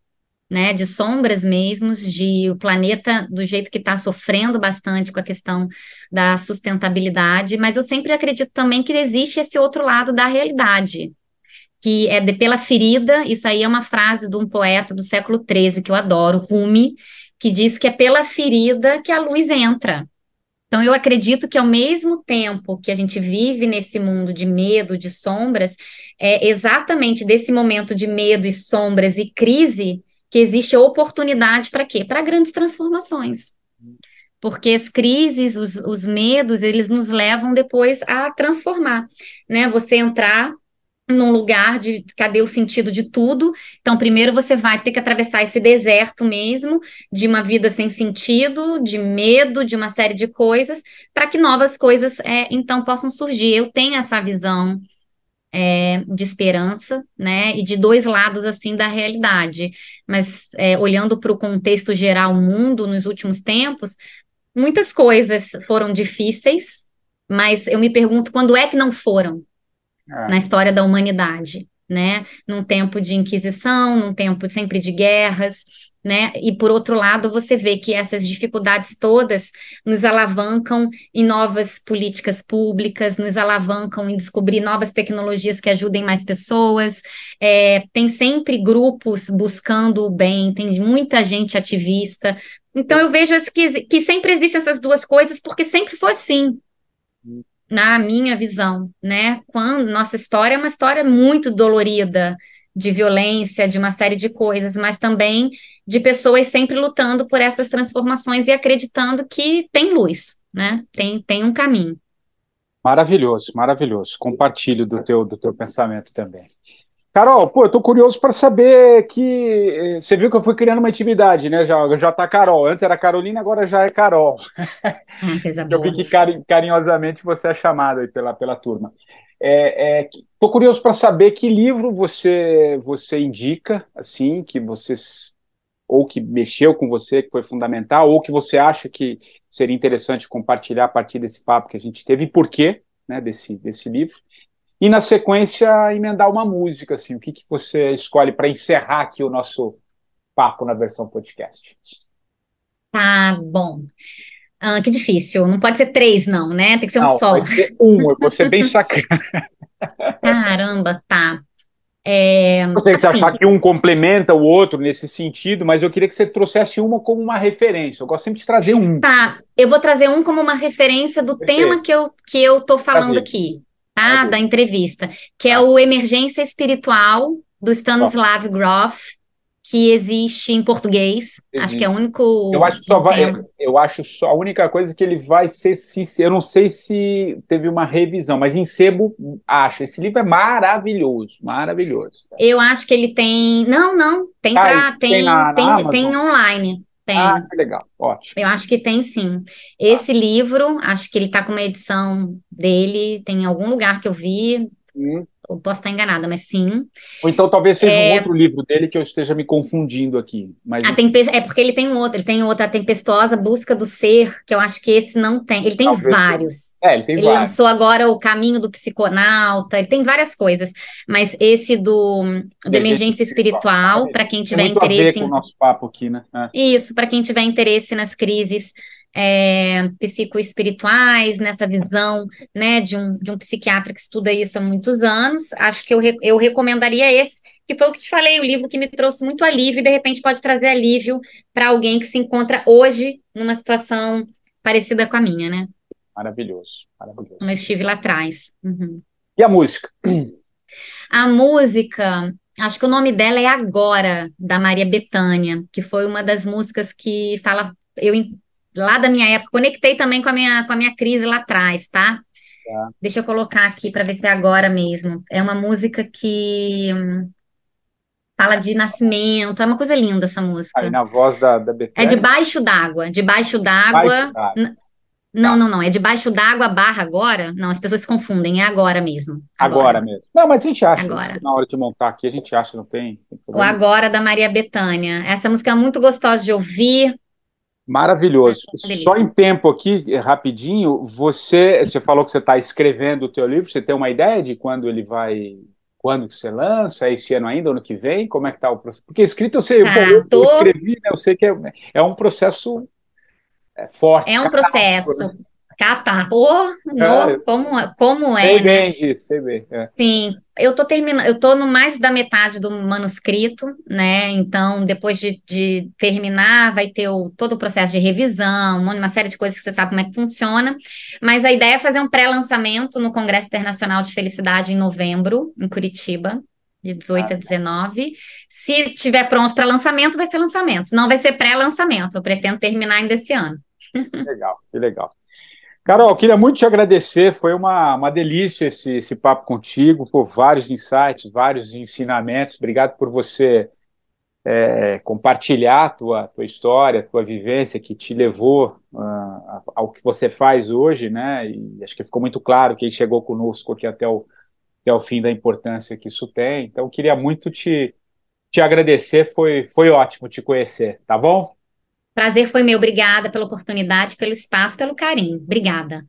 né, de sombras mesmo, de o planeta do jeito que está sofrendo bastante com a questão da sustentabilidade, mas eu sempre acredito também que existe esse outro lado da realidade, que é de, pela ferida, isso aí é uma frase de um poeta do século XIII que eu adoro, Rumi, que diz que é pela ferida que a luz entra. Então, eu acredito que ao mesmo tempo que a gente vive nesse mundo de medo, de sombras, é exatamente desse momento de medo e sombras e crise que existe oportunidade para quê? Para grandes transformações. Porque as crises, os, os medos, eles nos levam depois a transformar, né? Você entrar num lugar de cadê o sentido de tudo. Então, primeiro você vai ter que atravessar esse deserto mesmo, de uma vida sem sentido, de medo, de uma série de coisas, para que novas coisas é, então possam surgir. Eu tenho essa visão é, de esperança, né, e de dois lados, assim, da realidade. Mas, é, olhando para o contexto geral, mundo, nos últimos tempos, muitas coisas foram difíceis, mas eu me pergunto quando é que não foram é. na história da humanidade, né, num tempo de inquisição, num tempo sempre de guerras, né? E por outro lado, você vê que essas dificuldades todas nos alavancam em novas políticas públicas, nos alavancam em descobrir novas tecnologias que ajudem mais pessoas. É, tem sempre grupos buscando o bem, tem muita gente ativista. Então eu vejo que, que sempre existem essas duas coisas, porque sempre foi assim na minha visão, né? Quando nossa história é uma história muito dolorida, de violência, de uma série de coisas, mas também de pessoas sempre lutando por essas transformações e acreditando que tem luz, né? Tem, tem um caminho. Maravilhoso, maravilhoso. Compartilho do teu, do teu pensamento também. Carol, pô, eu tô curioso para saber que eh, você viu que eu fui criando uma intimidade, né? Já, já tá Carol. Antes era Carolina, agora já é Carol. Hum, eu vi que carinhosamente você é chamada pela, pela turma. É, é, tô curioso para saber que livro você você indica, assim, que você ou que mexeu com você, que foi fundamental, ou que você acha que seria interessante compartilhar a partir desse papo que a gente teve, e por quê, né, desse, desse livro. E na sequência, emendar uma música, assim, o que, que você escolhe para encerrar aqui o nosso papo na versão podcast? Tá bom. Ah, que difícil. Não pode ser três, não, né? Tem que ser um não, só. Pode ser um, eu vou ser bem sacana. Caramba, tá. É, não sei se assim, achar que um complementa o outro nesse sentido, mas eu queria que você trouxesse uma como uma referência. Eu gosto sempre de trazer um. Tá, eu vou trazer um como uma referência do Perfeito. tema que eu, que eu tô falando aqui, tá? Da entrevista, que é o Emergência Espiritual, do Stanislav Grof, que existe em português. Existe. Acho que é o único. Eu acho só vai, eu, acho só a única coisa que ele vai ser se eu não sei se teve uma revisão, mas em sebo acho esse livro é maravilhoso, maravilhoso. Eu acho que ele tem, não, não, tem ah, pra, tem tem, na, tem, na tem online. Tem. Ah, que legal, ótimo. Eu acho que tem sim. Esse ah. livro, acho que ele está com uma edição dele, tem em algum lugar que eu vi. Hum eu posso estar enganada, mas sim. Ou então talvez seja é... um outro livro dele que eu esteja me confundindo aqui. Mas... A Tempe... É porque ele tem um outro, ele tem outra, a Tempestuosa Busca do Ser, que eu acho que esse não tem. Ele tem talvez vários. Sim. É, ele tem ele vários. lançou agora o Caminho do Psiconauta, ele tem várias coisas. Mas esse do, do Emergência Espiritual, para quem tiver tem muito interesse. A ver com o nosso papo aqui, né? É. Isso, para quem tiver interesse nas crises é, psicoespirituais, nessa visão né, de, um, de um psiquiatra que estuda isso há muitos anos. Acho que eu, eu recomendaria esse, que foi o que te falei, o livro que me trouxe muito alívio e de repente pode trazer alívio para alguém que se encontra hoje numa situação parecida com a minha, né? Maravilhoso, maravilhoso. Como eu estive lá atrás. Uhum. E a música? A música, acho que o nome dela é Agora, da Maria Bethânia, que foi uma das músicas que fala. Eu lá da minha época. Conectei também com a minha, com a minha crise lá atrás, tá? tá. Deixa eu colocar aqui para ver se é agora mesmo. É uma música que hum, fala de nascimento. É uma coisa linda essa música. Aí na voz da, da É debaixo d'água. Debaixo d'água. Não, não, não. É debaixo d'água barra agora. Não, as pessoas se confundem. É agora mesmo. Agora, agora mesmo. Não, mas a gente acha. Agora. Na hora de montar aqui, a gente acha, não tem. tem o Agora da Maria Bethânia. Essa música é muito gostosa de ouvir. Maravilhoso. Só em tempo aqui, rapidinho, você, você falou que você está escrevendo o teu livro, você tem uma ideia de quando ele vai, quando que você lança, é esse ano ainda, ano que vem, como é que está o processo? Porque escrito eu sei, ah, eu, tô... eu, escrevi, né, eu sei que é, é um processo é, forte. É um processo. Né? Catar. Oh, no, é, como, como é. Sei né? bem disso, sei bem. É. Sim, eu tô terminando, eu tô no mais da metade do manuscrito, né? Então, depois de, de terminar, vai ter o, todo o processo de revisão, uma série de coisas que você sabe como é que funciona. Mas a ideia é fazer um pré-lançamento no Congresso Internacional de Felicidade em novembro, em Curitiba. De 18 ah, a 19. Se tiver pronto para lançamento, vai ser lançamento. Se não, vai ser pré-lançamento. Eu pretendo terminar ainda esse ano. Legal, que legal. Carol, queria muito te agradecer, foi uma, uma delícia esse, esse papo contigo, por vários insights, vários ensinamentos. Obrigado por você é, compartilhar a tua, tua história, a tua vivência que te levou uh, ao que você faz hoje, né? E acho que ficou muito claro que chegou conosco aqui até o, até o fim da importância que isso tem. Então, queria muito te, te agradecer, foi, foi ótimo te conhecer, tá bom? Prazer foi meu. Obrigada pela oportunidade, pelo espaço, pelo carinho. Obrigada.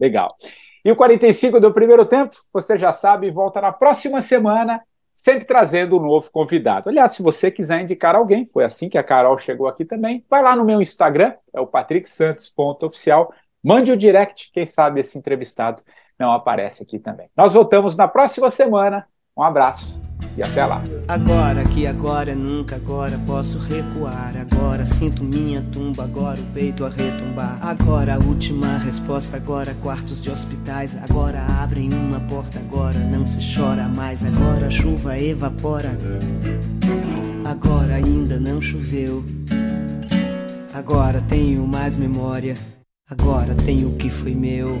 Legal. E o 45 do primeiro tempo, você já sabe, volta na próxima semana, sempre trazendo um novo convidado. Aliás, se você quiser indicar alguém, foi assim que a Carol chegou aqui também, vai lá no meu Instagram, é o patricksantos.oficial, mande o direct, quem sabe esse entrevistado não aparece aqui também. Nós voltamos na próxima semana. Um abraço e até lá. Agora que agora nunca agora posso recuar. Agora sinto minha tumba, agora o peito a retumbar. Agora a última resposta, agora quartos de hospitais. Agora abrem uma porta, agora não se chora mais. Agora a chuva evapora. Agora ainda não choveu. Agora tenho mais memória. Agora tenho o que foi meu.